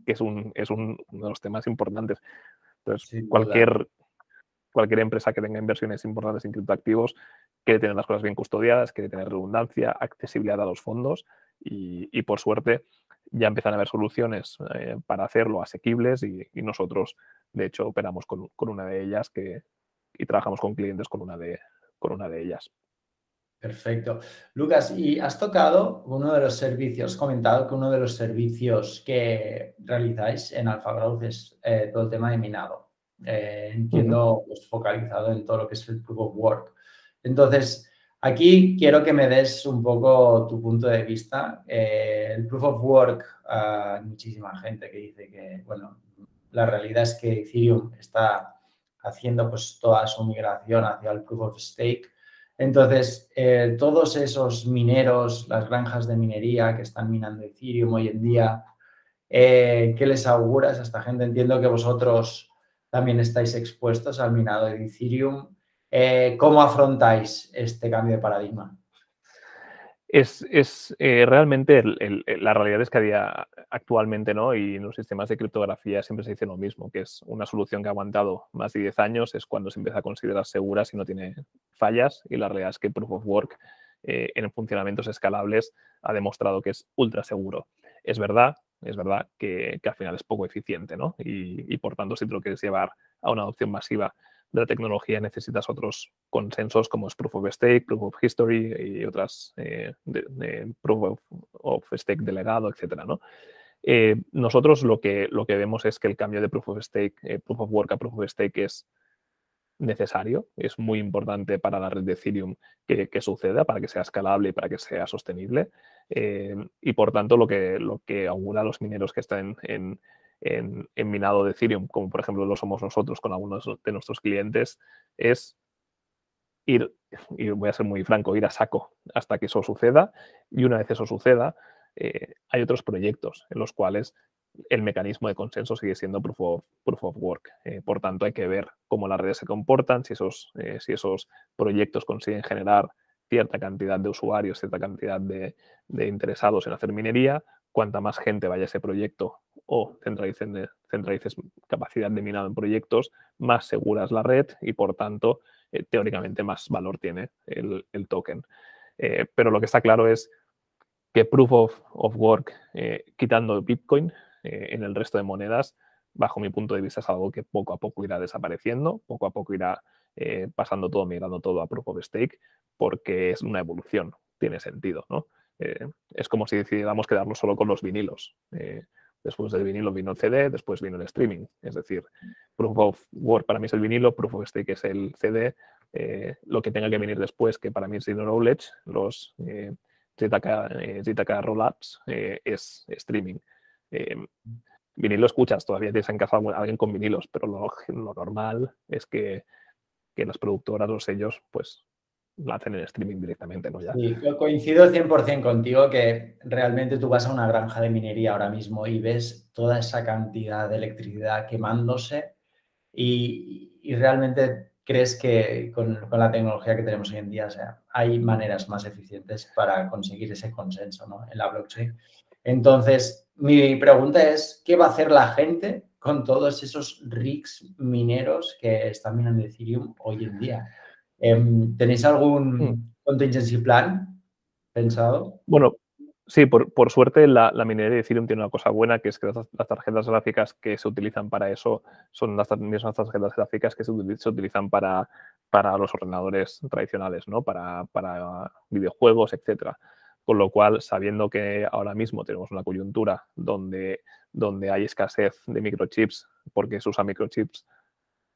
que es, un, es un, uno de los temas importantes. Entonces, cualquier, cualquier empresa que tenga inversiones importantes en criptoactivos quiere tener las cosas bien custodiadas, quiere tener redundancia, accesibilidad a los fondos y, y por suerte ya empiezan a haber soluciones eh, para hacerlo asequibles y, y, nosotros, de hecho, operamos con, con, una de ellas que, y trabajamos con clientes con una de, con una de ellas. Perfecto. Lucas, y has tocado uno de los servicios, comentado que uno de los servicios que realizáis en Alpha es eh, todo el tema de minado. Eh, entiendo, pues, focalizado en todo lo que es el Proof of Work. Entonces, aquí quiero que me des un poco tu punto de vista. Eh, el Proof of Work, hay muchísima gente que dice que, bueno, la realidad es que Ethereum está haciendo pues toda su migración hacia el Proof of Stake entonces, eh, todos esos mineros, las granjas de minería que están minando Ethereum hoy en día, eh, ¿qué les auguras a esta gente? Entiendo que vosotros también estáis expuestos al minado de Ethereum. Eh, ¿Cómo afrontáis este cambio de paradigma? Es, eh, realmente la realidad es que actualmente, ¿no? Y en los sistemas de criptografía siempre se dice lo mismo, que es una solución que ha aguantado más de 10 años, es cuando se empieza a considerar segura si no tiene fallas, y la realidad es que Proof of Work eh, en funcionamientos escalables ha demostrado que es ultra seguro. Es verdad, es verdad que, al final es poco eficiente, ¿no? Y, y por tanto, si te lo quieres llevar a una adopción masiva de la tecnología necesitas otros consensos como es Proof of Stake, Proof of History y otras eh, de, Proof of, Stake delegado, etc. ¿no? Eh, nosotros lo que, lo que vemos es que el cambio de Proof of Stake, eh, Proof of Work a Proof of Stake es necesario, es muy importante para la red de Ethereum que, suceda, para que sea escalable y para que sea sostenible. y por tanto, lo que, lo que augura a los mineros que están en, minado de Ethereum, como por ejemplo lo somos nosotros con algunos de nuestros clientes, es ir, y voy a ser muy franco, ir a saco hasta que eso suceda. Y una vez eso suceda, eh, hay otros proyectos en los cuales el mecanismo de consenso sigue siendo proof of, proof of work. Eh, por tanto, hay que ver cómo las redes se comportan, si esos, eh, si esos proyectos consiguen generar cierta cantidad de usuarios, cierta cantidad de, de, interesados en hacer minería. Cuanta más gente vaya a ese proyecto o centralices, capacidad de minado en proyectos, más segura es la red y por tanto, eh, teóricamente, más valor tiene el, token. Eh, pero lo que está claro es que Proof of, Work, eh, quitando Bitcoin en el resto de monedas, bajo mi punto de vista es algo que poco a poco irá desapareciendo, poco a poco irá pasando todo, migrando todo a Proof of Stake, porque es una evolución, tiene sentido, ¿no? Es como si decidiéramos quedarnos solo con los vinilos. Después del vinilo vino el CD, después vino el streaming. Es decir, Proof of Work para mí es el vinilo, Proof of Stake es el CD. Eh, lo que tenga que venir después, que para mí es Zero Knowledge, los eh, ZK, eh, Rollups, eh, es streaming. vinilo escuchas, todavía tienes en casa alguien con vinilos, pero lo, lo normal es que, que las productoras, los sellos, pues la hacen en streaming directamente, ¿no? Ya. Sí, coincido 100% contigo que realmente tú vas a una granja de minería ahora mismo y ves toda esa cantidad de electricidad quemándose y, realmente crees que con, la tecnología que tenemos hoy en día, sea, hay maneras más eficientes para conseguir ese consenso ¿no? en la blockchain. Entonces, mi pregunta es, ¿qué va a hacer la gente con todos esos rigs mineros que están minando Ethereum hoy en día? Em, ¿Tenéis algún hmm. contingency plan pensado? Bueno, Sí, por, suerte la, minería de Ethereum tiene una cosa buena, que es que las, tarjetas gráficas que se utilizan para eso son las mismas tarjetas gráficas que se, utilizan para, para, los ordenadores tradicionales, ¿no? Para, para videojuegos, etcétera. Con lo cual, sabiendo que ahora mismo tenemos una coyuntura donde, donde hay escasez de microchips, porque se usa microchips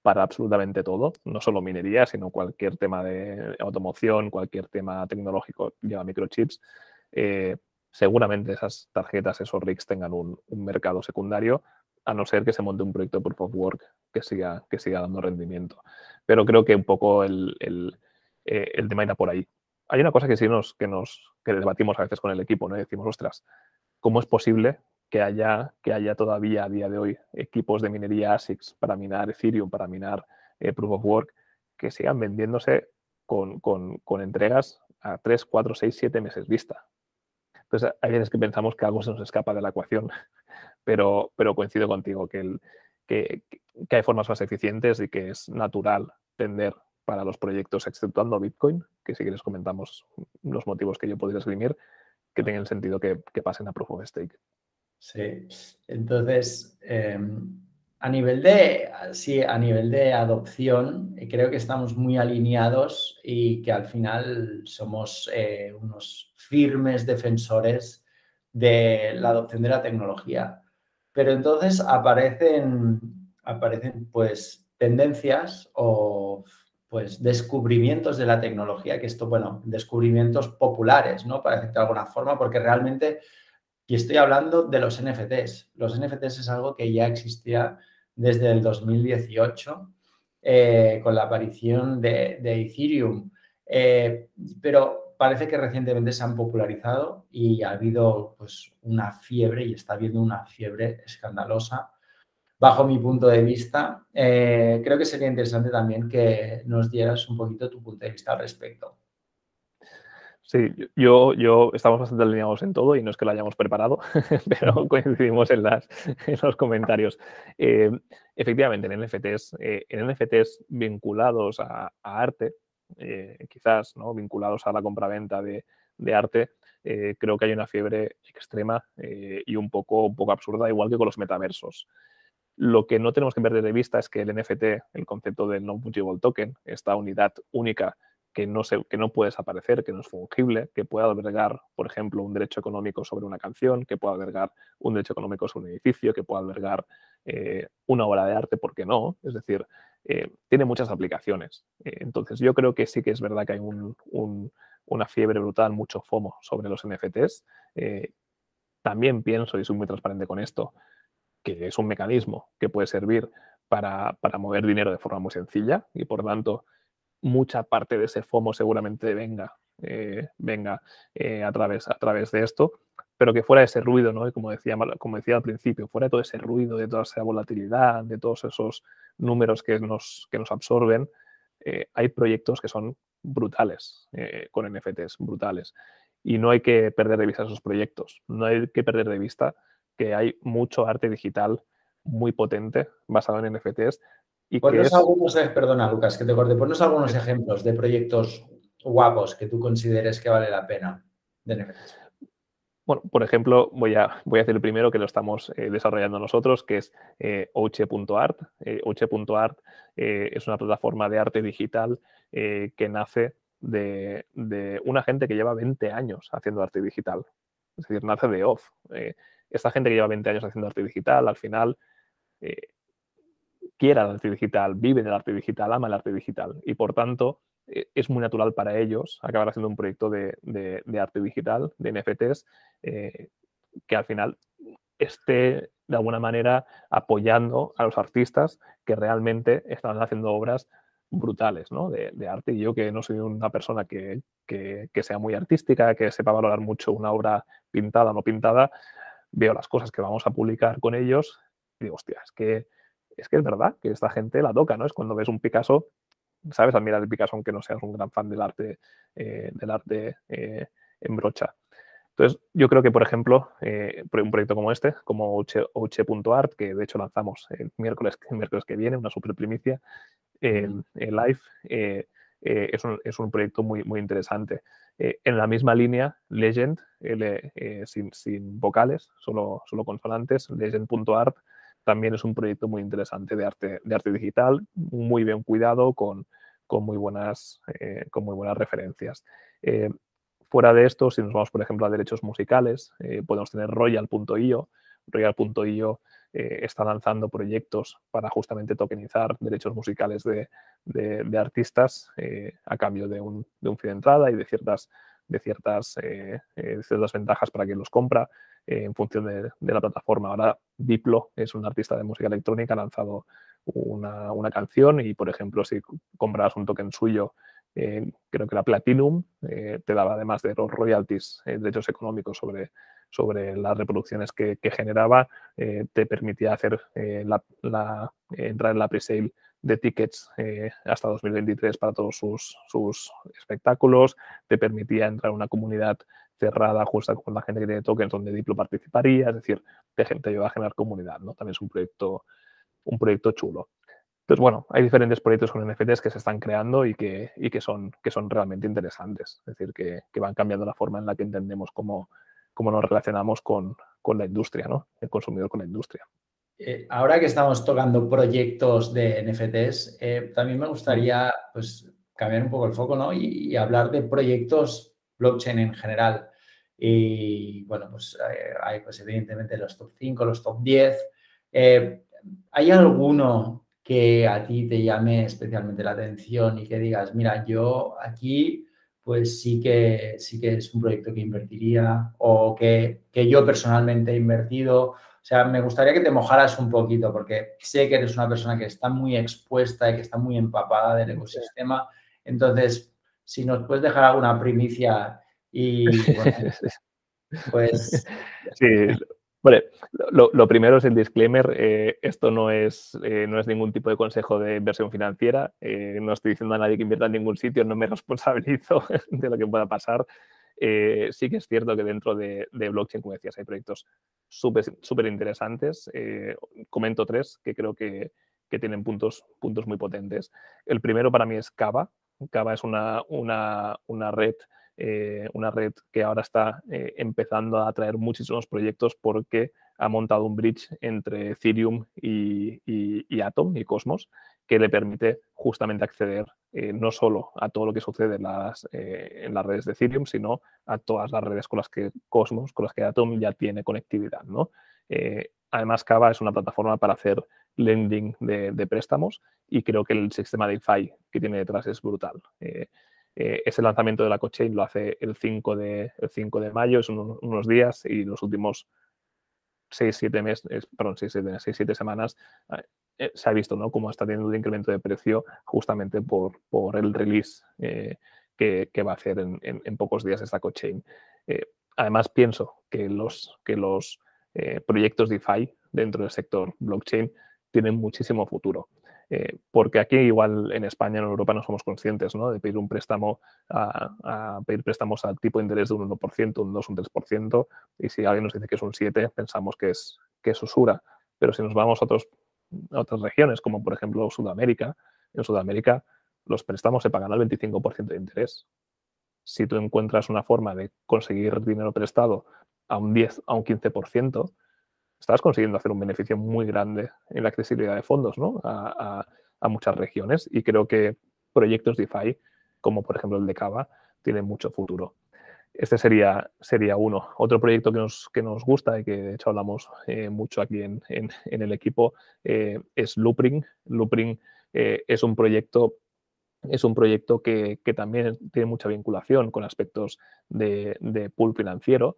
para absolutamente todo, no solo minería, sino cualquier tema de automoción, cualquier tema tecnológico lleva microchips. Eh, seguramente esas tarjetas, esos rigs tengan un, mercado secundario, a no ser que se monte un proyecto Proof of Work que siga, que siga dando rendimiento. Pero creo que un poco el, el, eh, el tema irá por ahí. Hay una cosa que sí nos, que nos que debatimos a veces con el equipo, ¿no? decimos, ostras, ¿cómo es posible que haya, que haya todavía a día de hoy equipos de minería ASICS para minar Ethereum, para minar eh, Proof of Work, que sigan vendiéndose con, con, con entregas a 3, 4, 6, 7 meses vista? Entonces, hay veces que pensamos que algo se nos escapa de la ecuación, pero, pero coincido contigo que, el, que, hay formas más eficientes y que es natural tender para los proyectos, exceptuando Bitcoin, que si quieres comentamos los motivos que yo podría escribir, que tengan sentido que, pasen a Proof of Stake. Sí, entonces, em, a nivel de, sí, a nivel de adopción, eh, creo que estamos muy alineados y que al final somos eh, unos firmes defensores de la adopción de la tecnología. Pero entonces aparecen, aparecen pues tendencias o pues descubrimientos de la tecnología, que esto, bueno, descubrimientos populares, ¿no? Para decirlo de alguna forma, porque realmente y estoy hablando de los NFTs. Los NFTs es algo que ya existía desde el 2018 eh, con la aparición de, Ethereum, eh, pero parece que recientemente se han popularizado y ha habido pues, una fiebre y está habiendo una fiebre escandalosa. Bajo mi punto de vista, eh, creo que sería interesante también que nos dieras un poquito tu punto de vista al respecto. Sí, yo, yo estamos bastante alineados en todo y no es que lo hayamos preparado, pero coincidimos en, las, en los comentarios. Eh, efectivamente, en NFTs, eh, en NFTs vinculados a, arte, eh, quizás ¿no? vinculados a la compraventa de, de arte, creo que hay una fiebre extrema y un poco, un poco absurda, igual que con los metaversos. Lo que no tenemos que perder de vista es que el NFT, el concepto del non-fungible token, esta unidad única que no, se, que no puede desaparecer, que no es fungible, que pueda albergar, por ejemplo, un derecho económico sobre una canción, que pueda albergar un derecho económico sobre un edificio, que pueda albergar eh, una obra de arte, ¿por qué no? Es decir, eh, tiene muchas aplicaciones. Eh, entonces, yo creo que sí que es verdad que hay una fiebre brutal, mucho FOMO sobre los NFTs. también pienso, y soy muy transparente con esto, que es un mecanismo que puede servir para, para mover dinero de forma muy sencilla y, por tanto, mucha parte de ese FOMO seguramente venga, eh, venga eh, a, través, a través de esto, pero que fuera ese ruido, ¿no? como, decía, como decía al principio, fuera de todo ese ruido, de toda esa volatilidad, de todos esos números que nos, que nos absorben, eh, hay proyectos que son brutales con NFTs, brutales. Y no hay que perder de vista esos proyectos, no hay que perder de vista que hay mucho arte digital muy potente basado en NFTs y ponnos algunos, eh, perdona Lucas, que te corte, ponnos algunos ejemplos de proyectos guapos que tú consideres que vale la pena de Bueno, por ejemplo, voy a, voy a hacer el primero que lo estamos eh, desarrollando nosotros, que es eh, Ouche.art. Eh, Ouche.art es una plataforma de arte digital que nace de, de, una gente que lleva 20 años haciendo arte digital. Es decir, nace de off. esta gente que lleva 20 años haciendo arte digital, al final quiera el arte digital, vive del arte digital, ama el arte digital y por tanto eh, es muy natural para ellos acabar haciendo un proyecto de, arte digital, de NFTs, eh, que al final esté de alguna manera apoyando a los artistas que realmente están haciendo obras brutales ¿no? de, arte. Y yo que no soy una persona que, que, sea muy artística, que sepa valorar mucho una obra pintada o no pintada, veo las cosas que vamos a publicar con ellos y digo, hostia, es que es que es verdad que esta gente la toca, ¿no? Es cuando ves un Picasso, sabes admirar el Picasso aunque no seas un gran fan del arte, eh, del arte eh, en brocha. Entonces, yo creo que, por ejemplo, eh, un proyecto como este, como Ouche.art, que de hecho lanzamos el miércoles, miércoles que viene, una super primicia, en live, es un, es, un, proyecto muy, muy interesante. en la misma línea, Legend, sin, sin, vocales, solo, solo consonantes, legend.art, también es un proyecto muy interesante de arte, de arte digital, muy bien cuidado, con, con muy, buenas, con muy buenas referencias. Fuera de esto, si nos vamos, por ejemplo, a derechos musicales, eh, podemos tener royal.io. Royal.io eh, está lanzando proyectos para justamente tokenizar derechos musicales de, artistas eh, a cambio de un, de un, de entrada y de ciertas, de ciertas, ciertas ventajas para quien los compra en función de, la plataforma. Ahora Diplo es un artista de música electrónica, ha lanzado una, canción y, por ejemplo, si compras un token suyo eh, creo que la Platinum eh, te daba además de los royalties, eh, derechos económicos sobre, sobre las reproducciones que, generaba, te permitía hacer la, entrar en la pre-sale de tickets hasta 2023 para todos sus, sus, espectáculos, te permitía entrar en una comunidad cerrada justa con la gente que tiene tokens donde Diplo participaría, es decir, de gente ayuda a generar comunidad, ¿no? También es un proyecto, un proyecto chulo. Entonces, bueno, hay diferentes proyectos con NFTs que se están creando y que, y que, son, que son realmente interesantes. Es decir, que, que, van cambiando la forma en la que entendemos cómo, cómo nos relacionamos con, con, la industria, ¿no? El consumidor con la industria. Eh, ahora que estamos tocando proyectos de NFTs, eh, también me gustaría pues, cambiar un poco el foco ¿no? y, hablar de proyectos blockchain en general. Y bueno, pues eh, hay pues, evidentemente los top 5, los top 10. ¿Hay alguno que a ti te llame especialmente la atención y que digas, mira, yo aquí pues sí que, sí que es un proyecto que invertiría o que, yo personalmente he invertido. O sea, me gustaría que te mojaras un poquito porque sé que eres una persona que está muy expuesta y que está muy empapada del ecosistema. Entonces, si nos puedes dejar alguna primicia y pues... Sí, Vale, lo, primero es el disclaimer. Eh, esto no es, eh, no es ningún tipo de consejo de inversión financiera. Eh, no estoy diciendo a nadie que invierta en ningún sitio, no me responsabilizo de lo que pueda pasar. sí que es cierto que dentro de, blockchain, como decías, hay proyectos súper interesantes. comento tres que creo que, que, tienen puntos, puntos muy potentes. El primero para mí es Kava. Kava es una, una, una red eh, una red que ahora está eh, empezando a atraer muchísimos proyectos porque ha montado un bridge entre Ethereum y, Atom y Cosmos que le permite justamente acceder eh, no solo a todo lo que sucede en las, en las, redes de Ethereum, sino a todas las redes con las que Cosmos, con las que Atom ya tiene conectividad. ¿no? además, Cava es una plataforma para hacer lending de, de, préstamos y creo que el sistema de DeFi que tiene detrás es brutal. Eh, ese lanzamiento de la cochain lo hace el 5 de, el 5 de mayo, es unos días y los últimos 6, 7 meses, perdón, 6, 7, semanas eh, eh, se ha visto ¿no? cómo está teniendo un incremento de precio justamente por, por el release que, que, va a hacer en, en, pocos días esta cochain. además, pienso que los, que los proyectos DeFi dentro del sector blockchain tienen muchísimo futuro. Eh, porque aquí igual en España, en Europa no somos conscientes ¿no? de pedir un préstamo a, pedir préstamos al tipo de interés de un 1%, un 2, un 3%, y si alguien nos dice que es un 7, pensamos que es, que es usura. Pero si nos vamos a, otros, a otras regiones, como por ejemplo Sudamérica, en Sudamérica los préstamos se pagan al 25% de interés. Si tú encuentras una forma de conseguir dinero prestado a un 10, a un 15%, estás consiguiendo hacer un beneficio muy grande en la accesibilidad de fondos ¿no? a, muchas regiones y creo que proyectos DeFi, como por ejemplo el de Cava, tienen mucho futuro. Este sería, sería uno. Otro proyecto que nos, que nos gusta y que de hecho hablamos eh, mucho aquí en, el equipo eh, es Loopring. Loopring eh, es un proyecto es un proyecto que, también tiene mucha vinculación con aspectos de, de pool financiero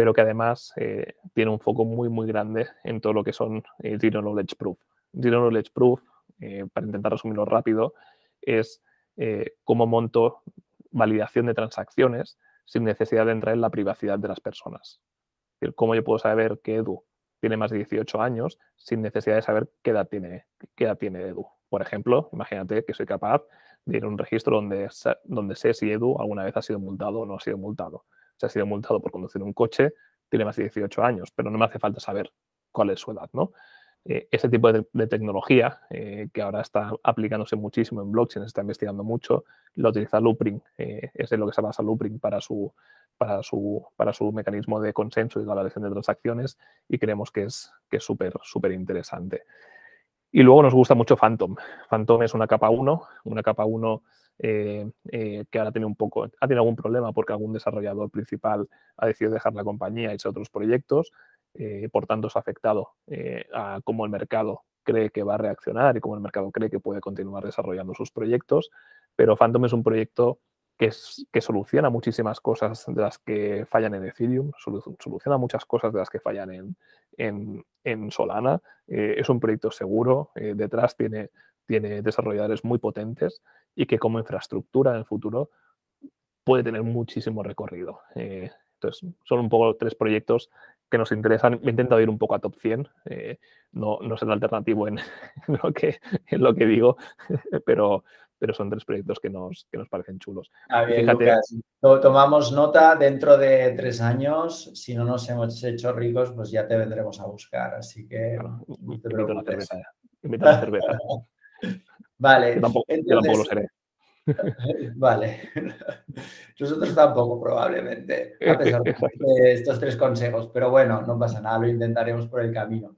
pero que además eh, tiene un foco muy, muy grande en todo lo que son el Zero Knowledge Proof. Zero Knowledge Proof, eh, para intentar resumirlo rápido, es eh, cómo monto validación de transacciones sin necesidad de entrar en la privacidad de las personas. Es decir, cómo yo puedo saber que Edu tiene más de 18 años sin necesidad de saber qué edad tiene, qué edad tiene Edu. Por ejemplo, imagínate que soy capaz de ir a un registro donde, donde sé si Edu alguna vez ha sido multado o no ha sido multado se ha sido multado por conducir un coche, tiene más de 18 años, pero no me hace falta saber cuál es su edad, ¿no? eh, ese tipo de, tecnología, eh, que ahora está aplicándose muchísimo en blockchain, se está investigando mucho, lo utiliza Loopring, eh, es de lo que se basa Loopring para su, para su, para su mecanismo de consenso y de validación de transacciones y creemos que es súper, que súper interesante. Y luego nos gusta mucho Phantom. Phantom es una capa 1, una capa 1 que ahora tiene un poco, ha tenido algún problema porque algún desarrollador principal ha decidido dejar la compañía y hecho otros proyectos. Eh, por tanto es afectado eh, a cómo el mercado cree que va a reaccionar y cómo el mercado cree que puede continuar desarrollando sus proyectos. Pero Phantom es un proyecto que, soluciona muchísimas cosas de las que fallan en Ethereum, soluciona muchas cosas de las que fallan en, en, Solana. Eh, es un proyecto seguro, detrás tiene, tiene desarrolladores muy potentes y que como infraestructura en el futuro puede tener muchísimo recorrido. entonces, son un poco tres proyectos que nos interesan. Me he intentado ir un poco a top 100, eh, no, no el alternativo en, lo, que, en lo que digo, pero, pero son tres proyectos que nos, que nos parecen chulos. Fíjate, tomamos nota dentro de tres años, si no nos hemos hecho ricos, pues ya te vendremos a buscar, así que no te preocupes. Invita a la cerveza. vale. Yo tampoco, yo tampoco lo seré. Vale. Nosotros tampoco, probablemente, a pesar de estos tres consejos. Pero bueno, no pasa nada, lo intentaremos por el camino.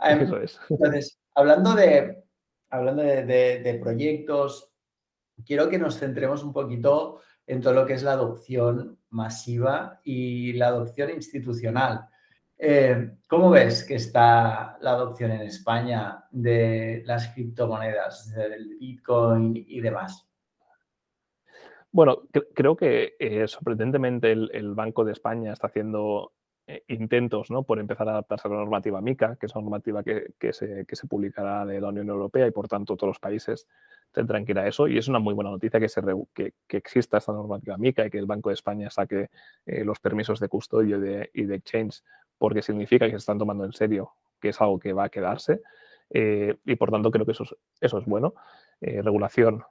Em, entonces, hablando de, hablando de, proyectos, quiero que nos centremos un poquito en todo lo que es la adopción masiva y la adopción institucional. Eh, ¿Cómo ves que está la adopción en España de las criptomonedas, del Bitcoin y demás? Bueno, creo que eh, sorprendentemente el, Banco de España está haciendo eh, intentos ¿no? por empezar a adaptarse a la normativa MICA, que es una normativa que, se, publicará de la Unión Europea y por tanto todos los países tendrán que ir a eso. Y es una muy buena noticia que, se que, exista esta normativa MICA y que el Banco de España saque los permisos de custodio y de exchange, porque significa que se están tomando en serio que es algo que va a quedarse. y por tanto creo que eso eso es bueno. regulación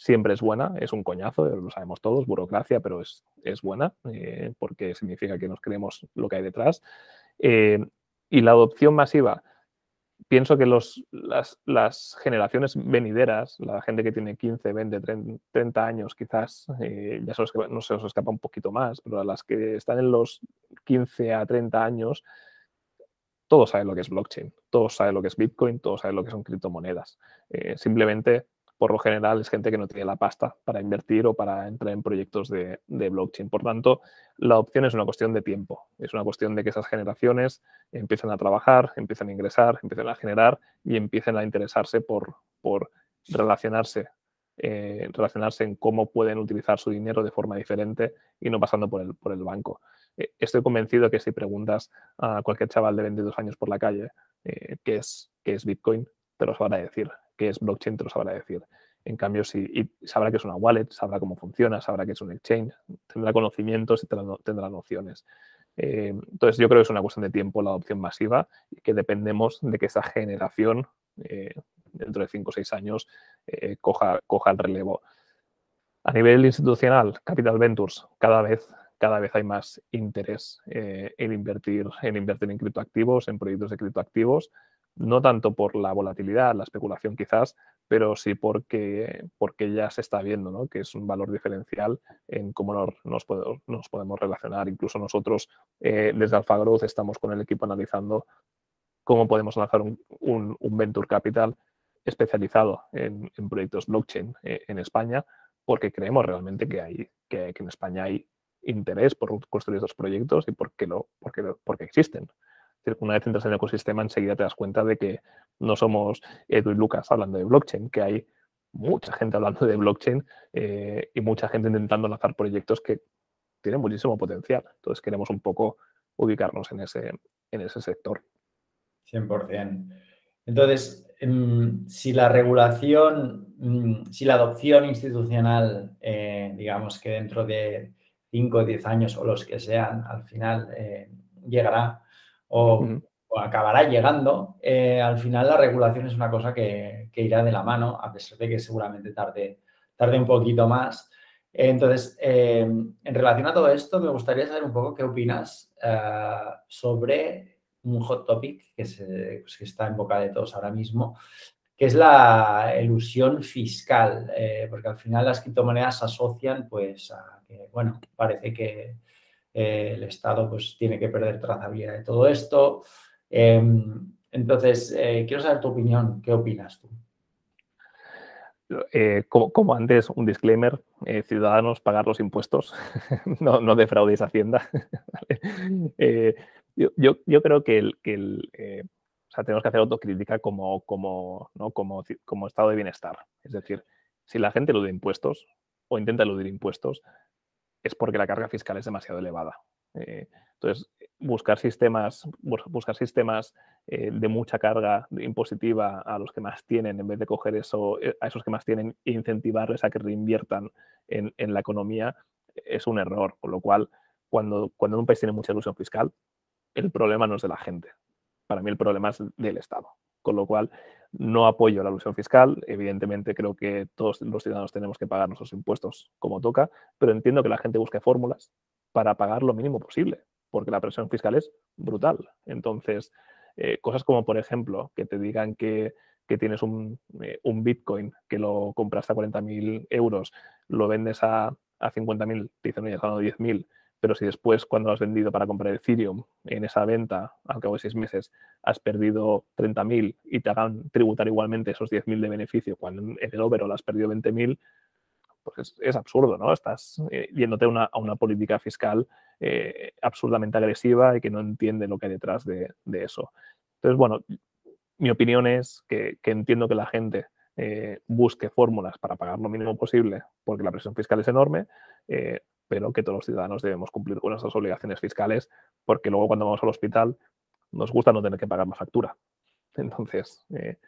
siempre es buena, es un coñazo, lo sabemos todos, burocracia, pero es, es buena eh, porque significa que nos creemos lo que hay detrás. Eh, y la adopción masiva, pienso que los, las, generaciones venideras, la gente que tiene 15, 20, 30 años quizás, eh, ya no se os escapa un poquito más, pero a las que están en los 15 a 30 años, todos saben lo que es blockchain, todos saben lo que es Bitcoin, todos saben lo que son criptomonedas. simplemente por lo general es gente que no tiene la pasta para invertir o para entrar en proyectos de, blockchain. Por tanto, la opción es una cuestión de tiempo. Es una cuestión de que esas generaciones empiecen a trabajar, empiecen a ingresar, empiecen a generar y empiecen a interesarse por, por relacionarse, eh, relacionarse en cómo pueden utilizar su dinero de forma diferente y no pasando por el, por el banco. Eh, estoy convencido que si preguntas a cualquier chaval de 22 años por la calle eh, qué, es, qué es Bitcoin, te lo van a decir que es blockchain te lo sabrá decir. En cambio, si sabrá que es una wallet, sabrá cómo funciona, sabrá que es un exchange, tendrá conocimientos y tendrá, nociones. Eh, entonces, yo creo que es una cuestión de tiempo la adopción masiva y que dependemos de que esa generación, eh, dentro de 5 o 6 años, eh, coja, coja el relevo. A nivel institucional, Capital Ventures, cada vez, cada vez hay más interés en, invertir, en invertir en criptoactivos, en proyectos de criptoactivos no tanto por la volatilidad, la especulación quizás, pero sí porque, porque ya se está viendo que es un valor diferencial en cómo nos, podemos, relacionar. Incluso nosotros eh, desde Alpha Growth estamos con el equipo analizando cómo podemos lanzar un, Venture Capital especializado en, proyectos blockchain eh, en España, porque creemos realmente que, hay, que, en España hay interés por construir estos proyectos y porque, lo, porque, porque existen una vez entras en el ecosistema, enseguida te das cuenta de que no somos Edu y Lucas hablando de blockchain, que hay mucha gente hablando de blockchain eh, y mucha gente intentando lanzar proyectos que tienen muchísimo potencial. Entonces queremos un poco ubicarnos en ese, en ese sector. 100%. Entonces, em, si la regulación, mm, si la adopción institucional, eh, digamos que dentro de 5 o 10 años o los que sean, al final eh, llegará o, acabará llegando, eh, al final la regulación es una cosa que, irá de la mano, a pesar de que seguramente tarde, tarde un poquito más. Entonces, eh, en relación a todo esto, me gustaría saber un poco qué opinas eh, sobre un hot topic que, se, pues, que está en boca de todos ahora mismo, que es la ilusión fiscal, eh, porque al final las criptomonedas se asocian pues a que, bueno, parece que eh, el Estado pues tiene que perder trazabilidad de todo esto. Em, entonces, eh, quiero saber tu opinión, ¿qué opinas tú? como, antes, un disclaimer, ciudadanos, pagar los impuestos, no, no defraudéis Hacienda. yo, yo, creo que el, que el o sea, tenemos que hacer autocrítica como, como, ¿no? como, como estado de bienestar. Es decir, si la gente elude impuestos o intenta eludir impuestos, es porque la carga fiscal es demasiado elevada. Eh, entonces, buscar sistemas, buscar sistemas eh, de mucha carga impositiva a los que más tienen, en vez de coger eso, eh, a esos que más tienen e incentivarles a que reinviertan en, en, la economía, es un error. Con lo cual, cuando, cuando un país tiene mucha ilusión fiscal, el problema no es de la gente, para mí el problema es del Estado. Con lo cual, no apoyo la ilusión fiscal. Evidentemente, creo que todos los ciudadanos tenemos que pagar nuestros impuestos como toca, pero entiendo que la gente busque fórmulas para pagar lo mínimo posible, porque la presión fiscal es brutal. Entonces, eh, cosas como, por ejemplo, que te digan que, tienes un, eh, un, Bitcoin que lo compras a 40.000 euros, lo vendes a, a 50.000, te dicen, oye, has ganado 10.000 pero si después cuando has vendido para comprar Ethereum en esa venta, al cabo de seis meses, has perdido 30.000 y te hagan tributar igualmente esos 10.000 de beneficio cuando en el overall has perdido 20.000, pues es, absurdo, ¿no? Estás eh, yéndote a una política fiscal eh, absurdamente agresiva y que no entiende lo que hay detrás de, eso. Entonces, bueno, mi opinión es que, entiendo que la gente eh, busque fórmulas para pagar lo mínimo posible porque la presión fiscal es enorme, pero que todos los ciudadanos debemos cumplir con nuestras obligaciones fiscales, porque luego cuando vamos al hospital nos gusta no tener que pagar más factura. Entonces, eh,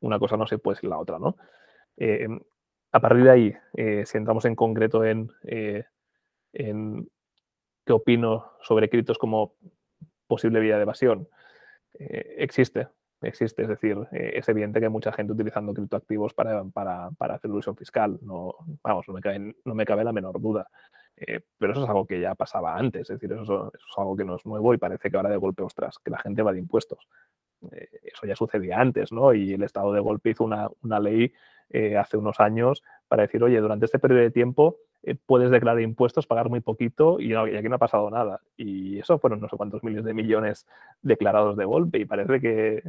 una cosa no se puede sin la otra, ¿no? Eh, a partir de ahí, eh, si entramos en concreto en, en, qué opino sobre criptos como posible vía de evasión, existe, existe. Es decir, es evidente que hay mucha gente utilizando criptoactivos para, para, para hacer ilusión fiscal. No, vamos, no me, cabe, no me cabe la menor duda. Eh, pero eso es algo que ya pasaba antes, es decir, eso, es algo que no es nuevo y parece que ahora de golpe, ostras, que la gente va de impuestos. Eh, eso ya sucedía antes, ¿no? Y el Estado de golpe hizo una, una ley eh, hace unos años para decir, oye, durante este periodo de tiempo puedes declarar impuestos, pagar muy poquito y, aquí no ha pasado nada. Y eso fueron no sé cuántos miles de millones declarados de golpe y parece que...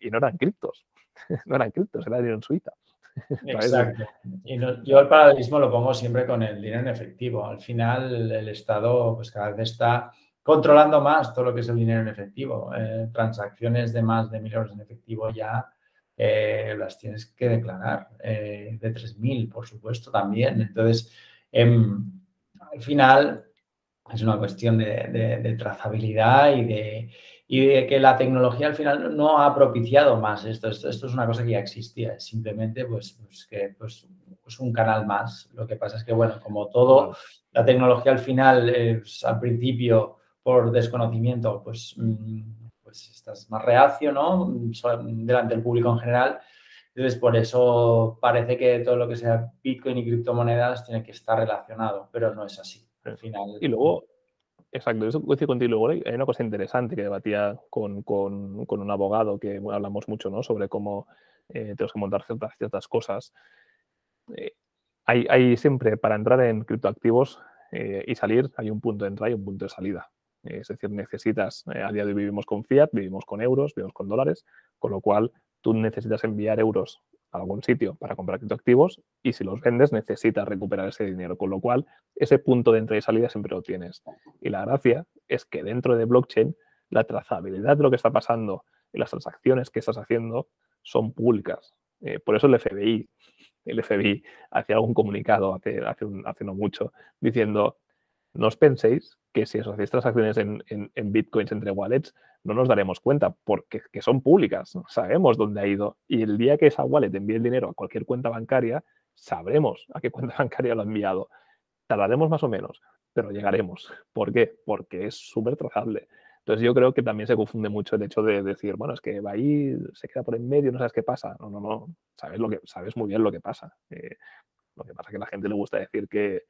Y no eran criptos, no eran criptos, era dinero en suiza. Exacto. Y yo el paralelismo lo pongo siempre con el dinero en efectivo. Al final el Estado pues cada vez está controlando más todo lo que es el dinero en efectivo. Eh, transacciones de más de mil euros en efectivo ya eh, las tienes que declarar. Eh, de 3.000, por supuesto, también. Entonces, em, al final es una cuestión de trazabilidad y de, y de que la tecnología al final no ha propiciado más esto. Esto, es una cosa que ya existía, es simplemente pues, pues que pues, pues, un canal más. Lo que pasa es que, bueno, como todo, la tecnología al final, al principio, por desconocimiento, pues, mm, pues estás más reacio, ¿no? Delante del público en general. Entonces, por eso parece que todo lo que sea Bitcoin y criptomonedas tiene que estar relacionado, pero no es así. Al final, y luego, Exacto, eso coincido contigo. Hay una cosa interesante que debatía con, un abogado que hablamos mucho ¿no? sobre cómo eh, tenemos que montar ciertas, ciertas cosas. Eh, hay, siempre, para entrar en criptoactivos eh, y salir, hay un punto de entrada y un punto de salida. es decir, necesitas, a día de hoy vivimos con fiat, vivimos con euros, vivimos con dólares, con lo cual tú necesitas enviar euros a algún sitio para comprar criptoactivos y si los vendes necesitas recuperar ese dinero, con lo cual ese punto de entrada y salida siempre lo tienes. Y la gracia es que dentro de blockchain la trazabilidad de lo que está pasando y las transacciones que estás haciendo son públicas. Eh, por eso el FBI, el FBI hacía algún comunicado hace, hace, hace no mucho diciendo, no os penséis que si os hacéis transacciones en, en, bitcoins entre wallets, no nos daremos cuenta porque que son públicas, sabemos dónde ha ido. Y el día que esa wallet envíe el dinero a cualquier cuenta bancaria, sabremos a qué cuenta bancaria lo ha enviado. Tardaremos más o menos, pero llegaremos. ¿Por qué? Porque es súper trazable. Entonces yo creo que también se confunde mucho el hecho de decir, bueno, es que va ahí, se queda por en medio, no sabes qué pasa. No, no, no, sabes, lo que, sabes muy bien lo que pasa. Eh, lo que pasa es que a la gente le gusta decir que,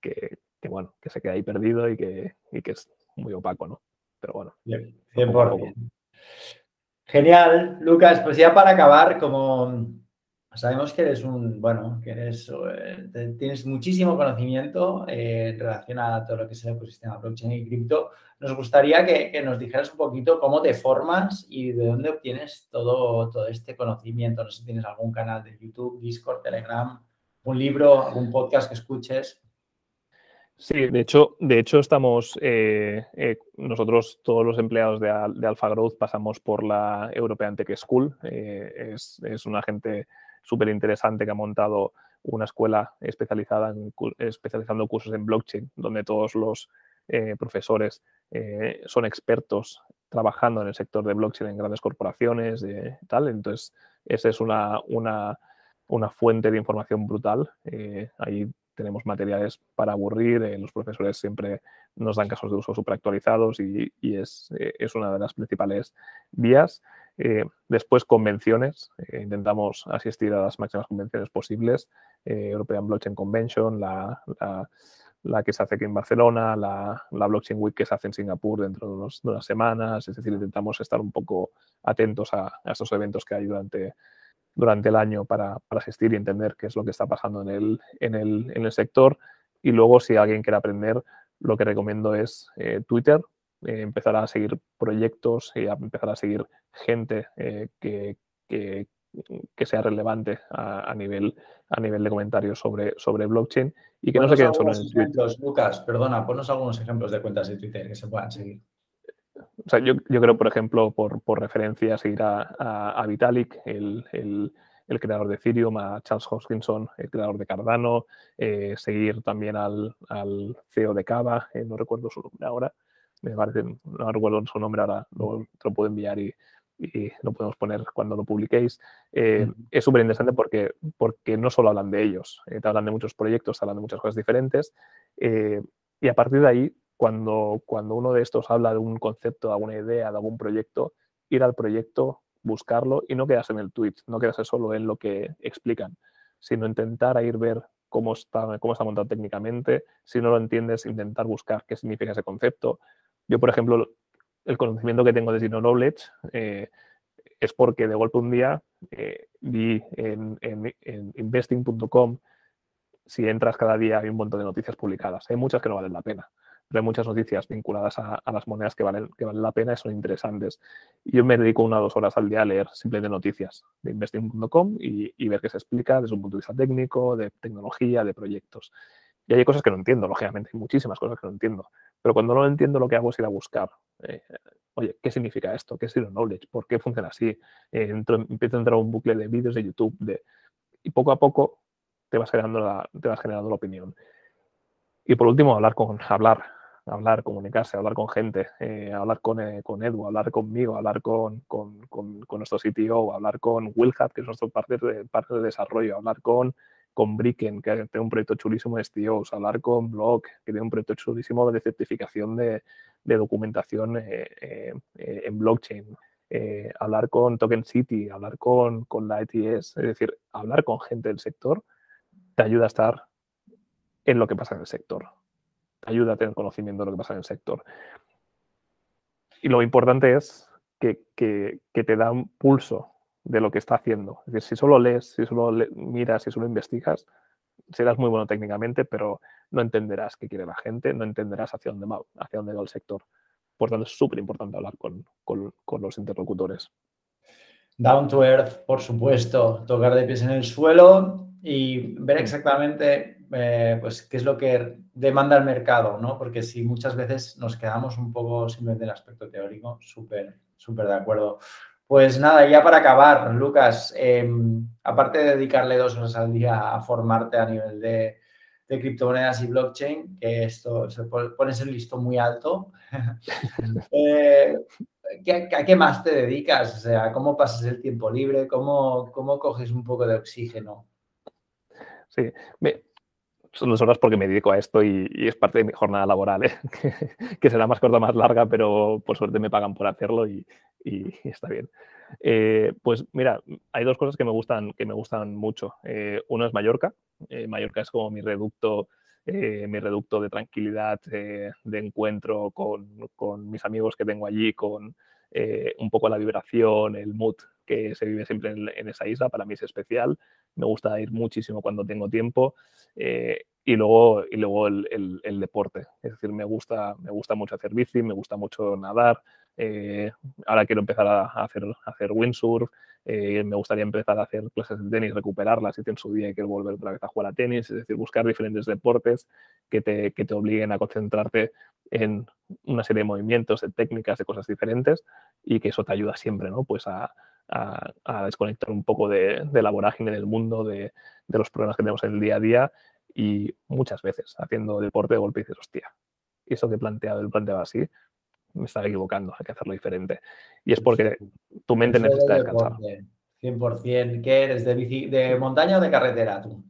que, bueno, que se queda ahí perdido y que, que es muy opaco, ¿no? Pero bueno. 100%. Genial, Lucas. Pues ya para acabar, como sabemos que eres un, bueno, que eres, eh, tienes muchísimo conocimiento eh, en relación a todo lo que es el ecosistema blockchain y cripto, nos gustaría que, nos dijeras un poquito cómo te formas y de dónde obtienes todo, todo este conocimiento. No sé si tienes algún canal de YouTube, Discord, Telegram, un libro, algún podcast que escuches. Sí, de hecho, de hecho estamos, eh, eh, nosotros todos los empleados de, de, Alpha Growth pasamos por la European Tech School. Eh, es, es, una gente súper interesante que ha montado una escuela especializada en, especializando cursos en blockchain, donde todos los profesores son expertos trabajando en el sector de blockchain en grandes corporaciones, tal. Entonces, esa es una, una, una fuente de información brutal. ahí tenemos materiales para aburrir, eh, los profesores siempre nos dan casos de uso súper actualizados y, es, eh, es, una de las principales vías. Eh, después, convenciones. intentamos asistir a las máximas convenciones posibles. European Blockchain Convention, la, la, que se hace aquí en Barcelona, la, la, Blockchain Week que se hace en Singapur dentro de, de, unas semanas. Es decir, intentamos estar un poco atentos a, a estos eventos que hay durante durante el año para, asistir y entender qué es lo que está pasando en el, en el, en el sector. Y luego, si alguien quiere aprender, lo que recomiendo es eh, Twitter, eh, empezar a seguir proyectos y a empezar a seguir gente eh, que, que, sea relevante a, nivel, a nivel de comentarios sobre, sobre blockchain y que no se queden solo en Twitter. Lucas, perdona, ponos algunos ejemplos de cuentas de Twitter que se puedan seguir. O sea, yo, yo, creo, por ejemplo, por, por referencia, seguir a, a, Vitalik, el, el, el, creador de Ethereum, a Charles Hoskinson, el creador de Cardano, eh, seguir también al, al, CEO de Cava, eh, no recuerdo su nombre ahora, me parece, no recuerdo su nombre ahora, lo, te lo puedo enviar y, y lo podemos poner cuando lo publiquéis. Eh, es súper interesante porque, porque no solo hablan de ellos, te hablan de muchos proyectos, te hablan de muchas cosas diferentes y a partir de ahí cuando, cuando uno de estos habla de un concepto, de alguna idea, de algún proyecto, ir al proyecto, buscarlo y no quedarse en el tweet, no quedarse solo en lo que explican, sino intentar ir ver cómo está, cómo está montado técnicamente. Si no lo entiendes, intentar buscar qué significa ese concepto. Yo, por ejemplo, el conocimiento que tengo de Zero Knowledge eh, es porque de golpe un día eh, vi en, en investing.com, si entras cada día hay un montón de noticias publicadas. Hay muchas que no valen la pena pero hay muchas noticias vinculadas a, las monedas que valen, que valen la pena y son interesantes. Yo me dedico una o dos horas al día a leer simplemente noticias de investing.com y, y, ver qué se explica desde un punto de vista técnico, de tecnología, de proyectos. Y hay cosas que no entiendo, lógicamente, hay muchísimas cosas que no entiendo. Pero cuando no lo entiendo, lo que hago es ir a buscar. Eh, oye, ¿qué significa esto? ¿Qué es Zero Knowledge? ¿Por qué funciona así? Eh, empiezo a entrar a un bucle de vídeos de YouTube de, y poco a poco te vas generando la, te vas generando la opinión. Y por último, hablar con hablar hablar, comunicarse, hablar con gente, eh, hablar con, eh, con, Edu, hablar conmigo, hablar con, con, con, nuestro CTO, hablar con Willhat, que es nuestro parte de, parte de desarrollo, hablar con, con Bricken, que tiene un proyecto chulísimo de STOs, hablar con Block, que tiene un proyecto chulísimo de certificación de, de documentación eh, en blockchain. hablar con Token City, hablar con, con la ETS, es decir, hablar con gente del sector te ayuda a estar en lo que pasa en el sector ayuda a tener conocimiento de lo que pasa en el sector. Y lo importante es que, te da un pulso de lo que está haciendo. Es decir, si solo lees, si solo miras, si solo investigas, serás muy bueno técnicamente, pero no entenderás qué quiere la gente, no entenderás hacia dónde va, hacia dónde va el sector. Por tanto, es súper importante hablar con, con, los interlocutores. Down to earth, por supuesto, tocar de pies en el suelo y ver exactamente eh, pues, qué es lo que demanda el mercado, ¿no? Porque si muchas veces nos quedamos un poco simplemente en el aspecto teórico, súper, súper de acuerdo. Pues nada, ya para acabar, Lucas, em, aparte de dedicarle dos horas al día a formarte a nivel de, criptomonedas y blockchain, que esto se pones el listo muy alto, eh, ¿a qué más te dedicas? O sea, ¿cómo pasas el tiempo libre? ¿Cómo, cómo coges un poco de oxígeno? Sí, son horas porque me dedico a esto y, es parte de mi jornada laboral, ¿eh? que, será más corta más larga, pero por suerte me pagan por hacerlo y, está bien. Eh, pues mira, hay dos cosas que me gustan, que me gustan mucho. Eh, uno es Mallorca. Mallorca es como mi reducto mi reducto de tranquilidad, de encuentro con, con, mis amigos que tengo allí, con un poco la vibración, el mood que se vive siempre en, esa isla, para mí es especial. Me gusta ir muchísimo cuando tengo tiempo. y luego, y luego el, deporte. Es decir, me gusta, me gusta mucho hacer bici, me gusta mucho nadar, eh, ahora quiero empezar a, hacer, hacer windsurf, eh, me gustaría empezar a hacer clases de tenis, recuperarlas si en su día y quiero volver otra vez a jugar a tenis, es decir, buscar diferentes deportes que te, que te obliguen a concentrarte en una serie de movimientos, de técnicas, de cosas diferentes y que eso te ayuda siempre ¿no? pues a, a, desconectar un poco de, de, la vorágine del mundo, de, de, los problemas que tenemos en el día a día y muchas veces haciendo deporte de golpe dices, hostia, eso que he planteado, el planteado así, me estaba equivocando, hay que hacerlo diferente. Y es porque tu mente necesita descansar. 100%. ¿Qué eres? ¿De, bici, ¿De montaña o de carretera tú?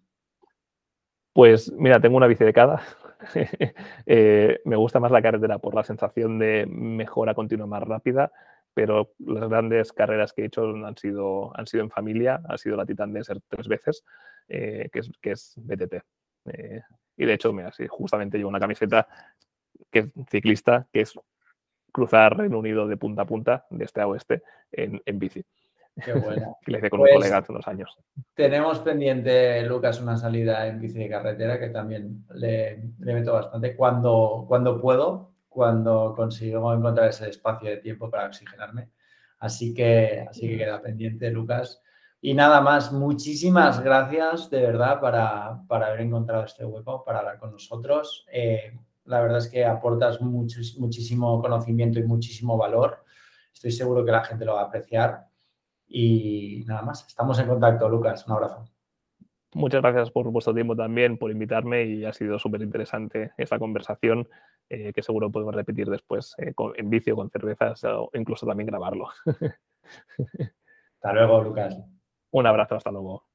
Pues mira, tengo una bici de cada. Eh, me gusta más la carretera por la sensación de mejora continua más rápida, pero las grandes carreras que he hecho han sido, han sido en familia, ha sido la Titan Desert tres veces, eh, que, es, que es BTT. Eh, y de hecho, mira, sí, justamente llevo una camiseta que es ciclista, que es cruzar Reino Unido de punta a punta, de este a oeste, en, en bici. Qué bueno. que le hice con un pues colega hace unos años. Tenemos pendiente, Lucas, una salida en bici de carretera que también le, le meto bastante cuando, cuando puedo, cuando consigo encontrar ese espacio de tiempo para oxigenarme. Así que, así que queda pendiente, Lucas. Y nada más, muchísimas gracias de verdad para, para haber encontrado este hueco, para hablar con nosotros. Eh, la verdad es que aportas muchísimo conocimiento y muchísimo valor. Estoy seguro que la gente lo va a apreciar. Y nada más, estamos en contacto, Lucas. Un abrazo. Muchas gracias por vuestro tiempo también, por invitarme y ha sido súper interesante esta conversación eh, que seguro podemos repetir después eh, en vicio, con cervezas o incluso también grabarlo. hasta luego, Lucas. Un abrazo, hasta luego.